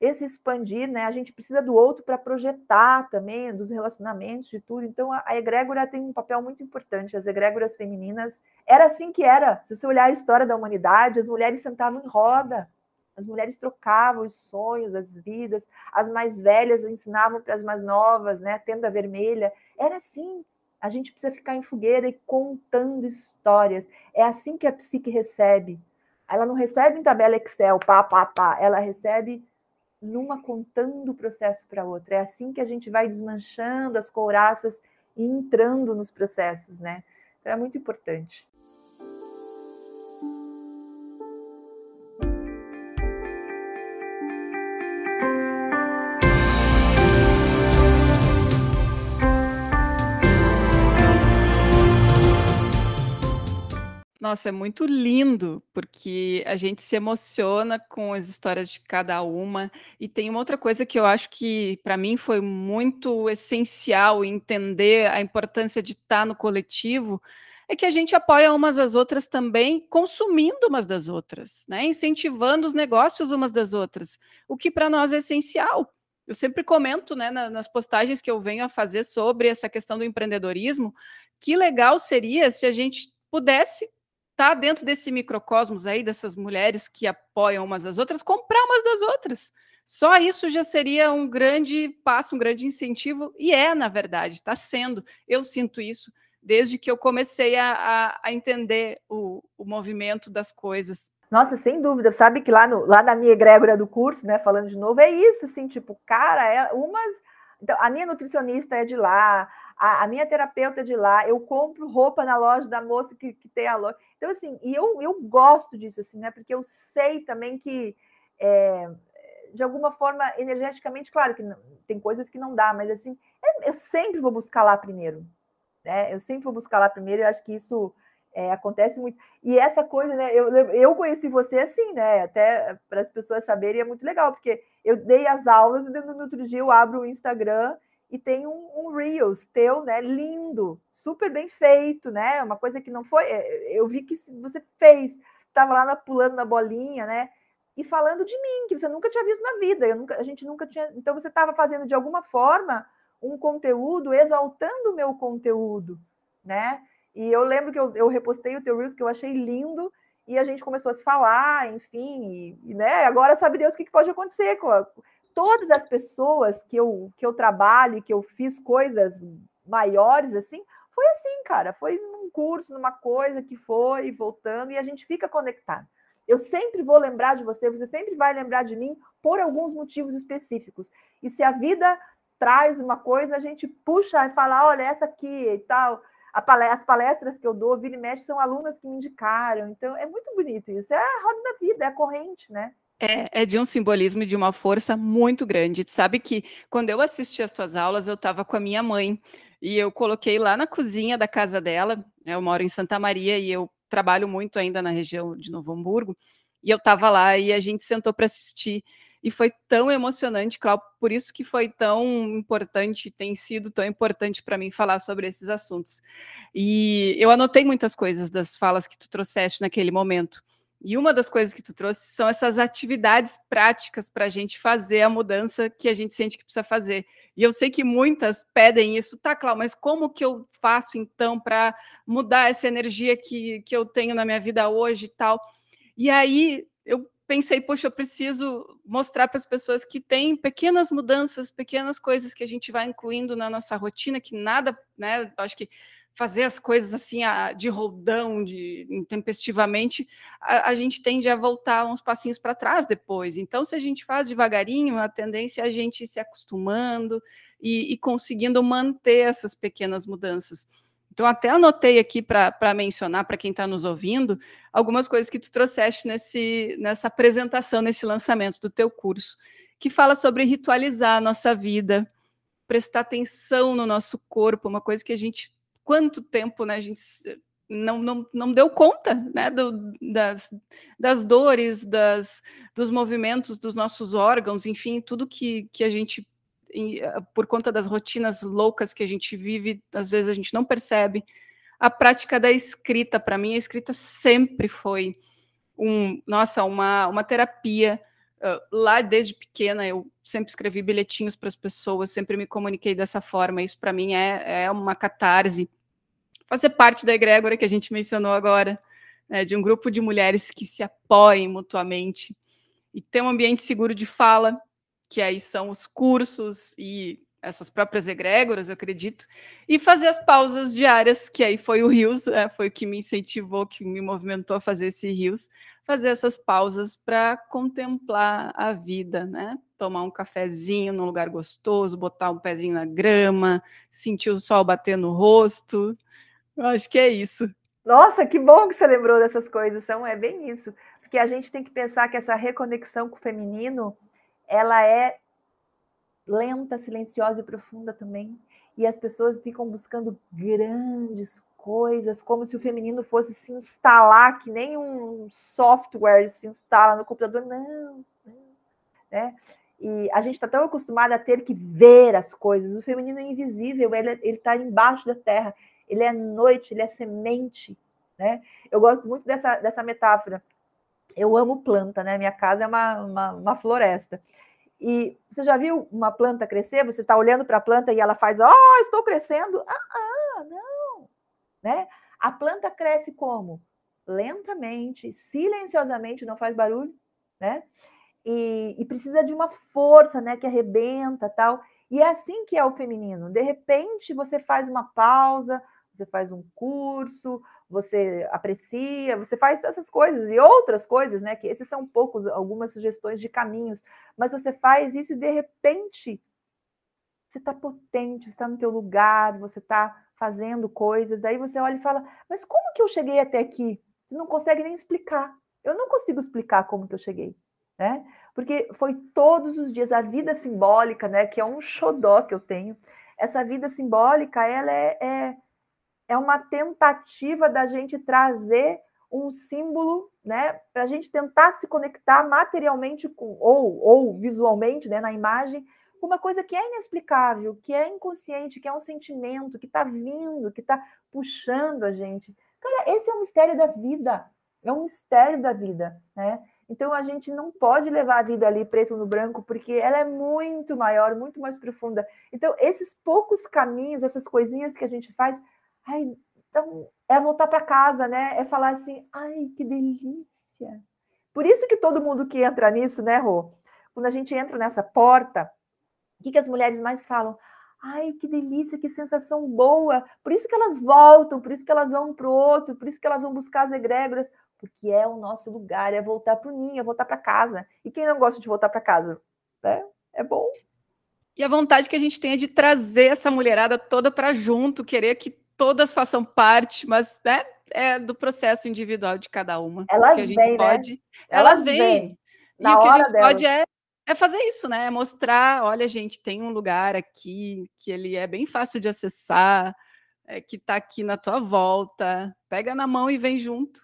esse expandir, né? A gente precisa do outro para projetar também, dos relacionamentos, de tudo. Então, a, a egrégora tem um papel muito importante. As egrégoras femininas, era assim que era. Se você olhar a história da humanidade, as mulheres sentavam em roda, as mulheres trocavam os sonhos, as vidas, as mais velhas ensinavam para as mais novas, né? Tenda vermelha. Era assim. A gente precisa ficar em fogueira e contando histórias. É assim que a psique recebe ela não recebe em tabela Excel, pá, pá, pá. Ela recebe numa contando o processo para outra. É assim que a gente vai desmanchando as couraças e entrando nos processos, né? Então é muito importante. Nossa, é muito lindo, porque a gente se emociona com as histórias de cada uma. E tem uma outra coisa que eu acho que, para mim, foi muito essencial entender a importância de estar no coletivo, é que a gente apoia umas às outras também, consumindo umas das outras, né? incentivando os negócios umas das outras, o que para nós é essencial. Eu sempre comento né, nas postagens que eu venho a fazer sobre essa questão do empreendedorismo, que legal seria se a gente pudesse tá dentro desse microcosmos aí, dessas mulheres que apoiam umas às outras, comprar umas das outras. Só isso já seria um grande passo, um grande incentivo, e é, na verdade, está sendo. Eu sinto isso desde que eu comecei a, a, a entender o, o, movimento das coisas. Nossa, sem dúvida. Sabe que lá, no, lá na minha egrégora do curso, né, falando de novo, é isso, assim, tipo, cara, é umas. Então, a minha nutricionista é de lá, a, a, minha terapeuta de lá, eu compro roupa na loja da moça que, que tem a loja. Então, assim, e eu, eu gosto disso, assim, né? Porque eu sei também que, é, de alguma forma, energeticamente, claro que não, tem coisas que não dá, mas assim, é, eu sempre vou buscar lá primeiro. Né? Eu sempre vou buscar lá primeiro, eu acho que isso é, acontece muito. E essa coisa, né? Eu, eu conheci você assim, né? Até para as pessoas saberem, é muito legal, porque eu dei as aulas e no outro dia eu abro o Instagram e tem um, um Reels teu, né? Lindo, super bem feito, né? Uma coisa que não foi. É, eu vi que você fez, estava lá na, pulando na bolinha, né? E falando de mim, que você nunca tinha visto na vida, nunca, a gente nunca tinha. Então você estava fazendo de alguma forma um conteúdo exaltando o meu conteúdo, né? E eu lembro que eu, eu repostei o teu Reels, que eu achei lindo, e a gente começou a se falar, enfim, e, e né? Agora sabe Deus o que, que pode acontecer com a, todas as pessoas que eu, que eu trabalho, que eu fiz coisas maiores assim, foi assim, cara. Foi num curso, numa coisa que foi voltando e a gente fica conectado. Eu sempre vou lembrar de você, você sempre vai lembrar de mim por alguns motivos específicos. E se a vida traz uma coisa, a gente puxa e fala: olha, essa aqui e tal. As palestras que eu dou, vira e mexe, são alunas que me indicaram. Então, é muito bonito isso. É a roda da vida, é a corrente, né? É, é, de um simbolismo e de uma força muito grande. Tu sabe que quando eu assisti as tuas aulas, eu estava com a minha mãe e eu coloquei lá na cozinha da casa dela. Né, eu moro em Santa Maria e eu trabalho muito ainda na região de Novo Hamburgo. E eu estava lá e a gente sentou para assistir. E foi tão emocionante, Cláudio, por isso que foi tão importante, tem sido tão importante para mim falar sobre esses assuntos. E eu anotei muitas coisas das falas que tu trouxeste naquele momento. E uma das coisas que tu trouxe são essas atividades práticas para a gente fazer a mudança que a gente sente que precisa fazer. E eu sei que muitas pedem isso, tá, Cláudia, mas como que eu faço então para mudar essa energia que, que eu tenho na minha vida hoje e tal? E aí eu pensei, poxa, eu preciso mostrar para as pessoas que tem pequenas mudanças, pequenas coisas que a gente vai incluindo na nossa rotina, que nada, né? Acho que fazer as coisas assim de roldão, de intempestivamente, a, a, gente tende a voltar uns passinhos para trás depois. Então, se a gente faz devagarinho, a tendência é a gente se acostumando e, e conseguindo manter essas pequenas mudanças. Então, até anotei aqui para mencionar para quem está nos ouvindo algumas coisas que tu trouxeste nesse, nessa apresentação, nesse lançamento do teu curso, que fala sobre ritualizar a nossa vida, prestar atenção no nosso corpo, uma coisa que a gente quanto tempo né, a gente não, não, não deu conta né, do, das, das dores, das, dos movimentos dos nossos órgãos, enfim, tudo que, que a gente, por conta das rotinas loucas que a gente vive, às vezes a gente não percebe. A prática da escrita, para mim, a escrita sempre foi um, nossa, uma, uma terapia. Uh, lá desde pequena eu sempre escrevi bilhetinhos para as pessoas, sempre me comuniquei dessa forma. Isso para mim é, é uma catarse. Fazer parte da egrégora que a gente mencionou agora, né, de um grupo de mulheres que se apoiem mutuamente e ter um ambiente seguro de fala, que aí são os cursos e essas próprias egrégoras, eu acredito, e fazer as pausas diárias, que aí foi o Rios, é, foi o que me incentivou, que me movimentou a fazer esse Rios, fazer essas pausas para contemplar a vida, né? Tomar um cafezinho num lugar gostoso, botar um pezinho na grama, sentir o sol bater no rosto. Eu acho que é isso. Nossa, que bom que você lembrou dessas coisas, são é bem isso, porque a gente tem que pensar que essa reconexão com o feminino, ela é lenta, silenciosa e profunda também. E as pessoas ficam buscando grandes coisas, como se o feminino fosse se instalar, que nem um software se instala no computador. Não, não né? E a gente está tão acostumado a ter que ver as coisas. O feminino é invisível, ele está embaixo da terra, ele é noite, ele é semente. Né? Eu gosto muito dessa, dessa metáfora. Eu amo planta, né? Minha casa é uma, uma, uma floresta. E você já viu uma planta crescer? Você está olhando para a planta e ela faz, ó, oh, estou crescendo. Ah, ah, não. Né? A planta cresce como? Lentamente, silenciosamente, não faz barulho, né? E, e, precisa de uma força, né, que arrebenta, tal. E é assim que é o feminino. De repente, você faz uma pausa, você faz um curso, você aprecia, você faz essas coisas e outras coisas, né? Que esses são poucos, algumas sugestões de caminhos, mas você faz isso e de repente você está potente, você está no teu lugar, você está fazendo coisas, daí você olha e fala, mas como que eu cheguei até aqui? Você não consegue nem explicar. Eu não consigo explicar como que eu cheguei, né? Porque foi todos os dias a vida simbólica, né? Que é um xodó que eu tenho. Essa vida simbólica, ela é, é é uma tentativa da gente trazer um símbolo, né, para a gente tentar se conectar materialmente com, ou, ou visualmente, né, na imagem, uma coisa que é inexplicável, que é inconsciente, que é um sentimento que está vindo, que está puxando a gente. Cara, esse é o mistério da vida. É um mistério da vida, né? Então a gente não pode levar a vida ali preto no branco, porque ela é muito maior, muito mais profunda. Então, esses poucos caminhos, essas coisinhas que a gente faz, então, é voltar para casa, né? É falar assim, ai, que delícia. Por isso que todo mundo que entra nisso, né, Rô? Quando a gente entra nessa porta, o que, que as mulheres mais falam? Ai, que delícia, que sensação boa. Por isso que elas voltam, por isso que elas vão para o outro, por isso que elas vão buscar as egrégoras, porque é o nosso lugar, é voltar para o ninho, é voltar para casa. E quem não gosta de voltar para casa? Né? É bom. E a vontade que a gente tem é de trazer essa mulherada toda para junto, querer que todas façam parte, mas né, é do processo individual de cada uma. Elas que a gente vêm, pode, né? Elas, elas vêm. E o que a gente delas. pode é é fazer isso, né? É mostrar, olha, gente, tem um lugar aqui que ele é bem fácil de acessar, é, que está aqui na tua volta. Pega na mão e vem junto.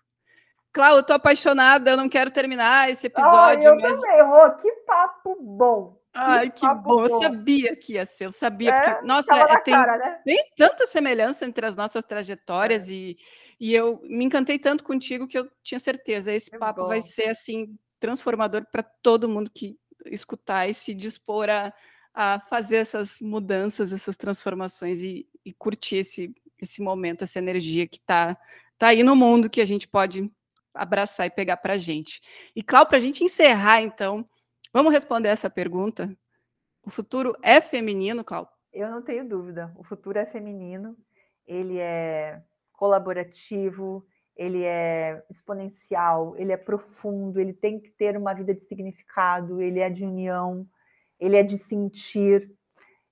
Cláudia, eu tô apaixonada, eu não quero terminar esse episódio. Oh, eu mas... também, Rô, que papo bom. Ai, que, bom. Eu sabia que ia ser, eu sabia. É, porque, nossa, é, tem, cara, né? tem tanta semelhança entre as nossas trajetórias é. e, e eu me encantei tanto contigo que eu tinha certeza, esse que papo bom. vai ser assim transformador para todo mundo que escutar e se dispor a, a fazer essas mudanças, essas transformações e, e curtir esse, esse momento, essa energia que está tá aí no mundo que a gente pode abraçar e pegar para a gente. E, Cláudio, para a gente encerrar, então, vamos responder essa pergunta. O futuro é feminino, Cláudio? Eu não tenho dúvida. O futuro é feminino, ele é colaborativo, ele é exponencial, ele é profundo, ele tem que ter uma vida de significado, ele é de união, ele é de sentir.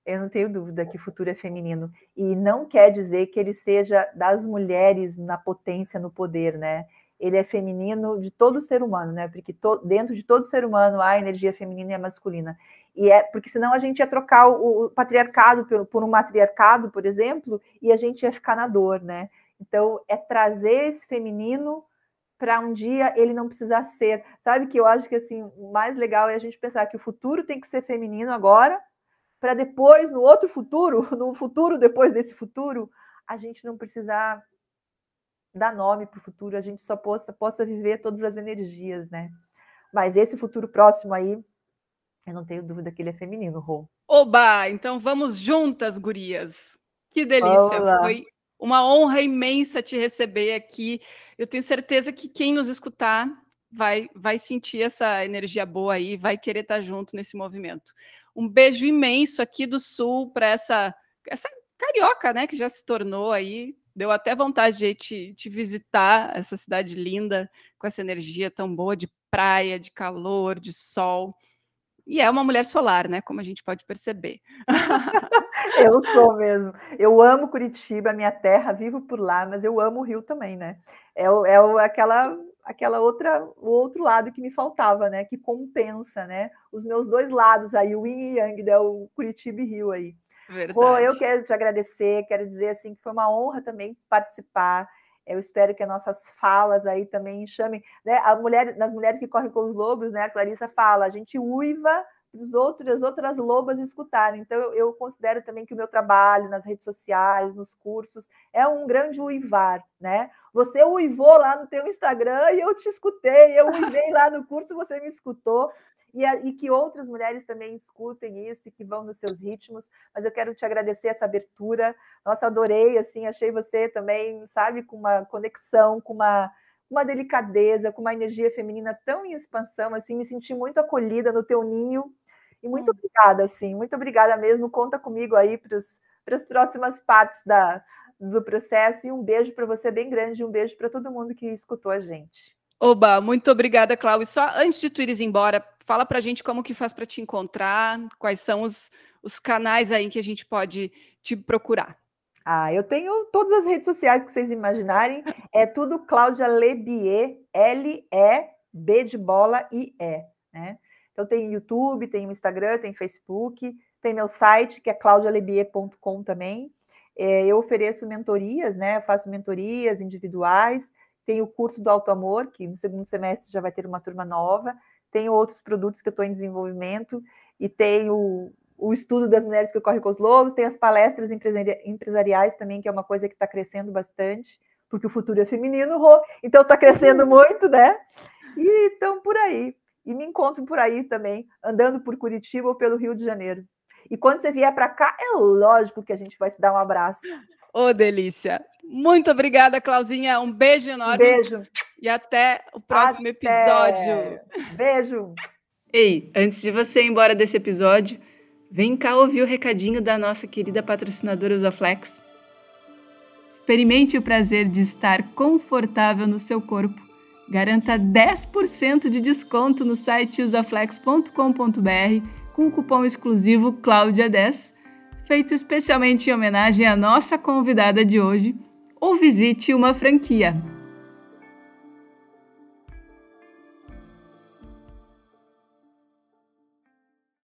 Eu não tenho dúvida que o futuro é feminino. E não quer dizer que ele seja das mulheres na potência, no poder, né? Ele é feminino de todo ser humano, né? Porque to, dentro de todo ser humano há energia feminina e masculina. E é porque senão a gente ia trocar o, o patriarcado por, por um matriarcado, por exemplo, e a gente ia ficar na dor, né? Então, é trazer esse feminino para um dia ele não precisar ser. Sabe que eu acho que assim, o mais legal é a gente pensar que o futuro tem que ser feminino agora, para depois, no outro futuro, [LAUGHS] no futuro depois desse futuro, a gente não precisar dar nome para o futuro, a gente só possa, possa viver todas as energias, né? Mas esse futuro próximo aí, eu não tenho dúvida que ele é feminino, Rô. Oba! Então vamos juntas, gurias. Que delícia! Olá. Foi uma honra imensa te receber aqui. Eu tenho certeza que quem nos escutar vai, vai sentir essa energia boa aí, vai querer estar junto nesse movimento. Um beijo imenso aqui do Sul para essa, essa carioca, né, que já se tornou aí. Deu até vontade de te, te visitar essa cidade linda, com essa energia tão boa de praia, de calor, de sol. E é uma mulher solar, né? Como a gente pode perceber. [LAUGHS] eu sou mesmo. Eu amo Curitiba, minha terra, vivo por lá, mas eu amo o Rio também, né? É, é aquela aquela outra o outro lado que me faltava, né? Que compensa, né? Os meus dois lados aí, o Yin e Yang, né? o Curitiba e Rio aí. Verdade. Pô, eu quero te agradecer, quero dizer assim que foi uma honra também participar. Eu espero que as nossas falas aí também chamem, né? A mulher, nas mulheres que correm com os lobos, né? A Clarissa fala, a gente uiva os outros, as outras lobas escutarem. Então, eu, eu, considero também que o meu trabalho nas redes sociais, nos cursos, é um grande uivar, né? Você uivou lá no teu Instagram e eu te escutei, eu uivei lá no curso, você me escutou e, a, e, que outras mulheres também escutem isso e que vão nos seus ritmos. Mas eu quero te agradecer essa abertura. Nossa, adorei, assim, achei você também, sabe, com uma conexão, com uma, uma delicadeza, com uma energia feminina tão em expansão, assim, me senti muito acolhida no teu ninho. E muito hum. obrigada, assim, muito obrigada mesmo. Conta comigo aí para as próximas partes da, do processo e um beijo para você bem grande, um beijo para todo mundo que escutou a gente. Oba, muito obrigada, Cláudia. Só antes de tu ires embora, fala para a gente como que faz para te encontrar, quais são os, os canais aí que a gente pode te procurar. Ah, eu tenho todas as redes sociais que vocês imaginarem. É tudo Cláudia Lebier, L-E-B de bola e E, né? Então tem YouTube, tem Instagram, tem Facebook, tem meu site, que é claudialebier.com também. É, eu ofereço mentorias, né? Eu faço mentorias individuais tem o curso do Alto Amor, que no segundo semestre já vai ter uma turma nova, tenho outros produtos que eu estou em desenvolvimento, e tenho o estudo das mulheres que ocorre com os lobos, tem as palestras empresariais também, que é uma coisa que está crescendo bastante, porque o futuro é feminino, Rô, então está crescendo uhum. muito, né? E então por aí. E me encontro por aí também, andando por Curitiba ou pelo Rio de Janeiro. E quando você vier para cá, é lógico que a gente vai se dar um abraço. Ô, oh, delícia! Muito obrigada, Clauzinha. Um beijo enorme. Beijo. E até o próximo até. episódio. Beijo. Ei, antes de você ir embora desse episódio, vem cá ouvir o recadinho da nossa querida patrocinadora Usaflex. Experimente o prazer de estar confortável no seu corpo. Garanta 10% de desconto no site usaflex.com.br com o cupom exclusivo Cláudia10, feito especialmente em homenagem à nossa convidada de hoje ou visite uma franquia.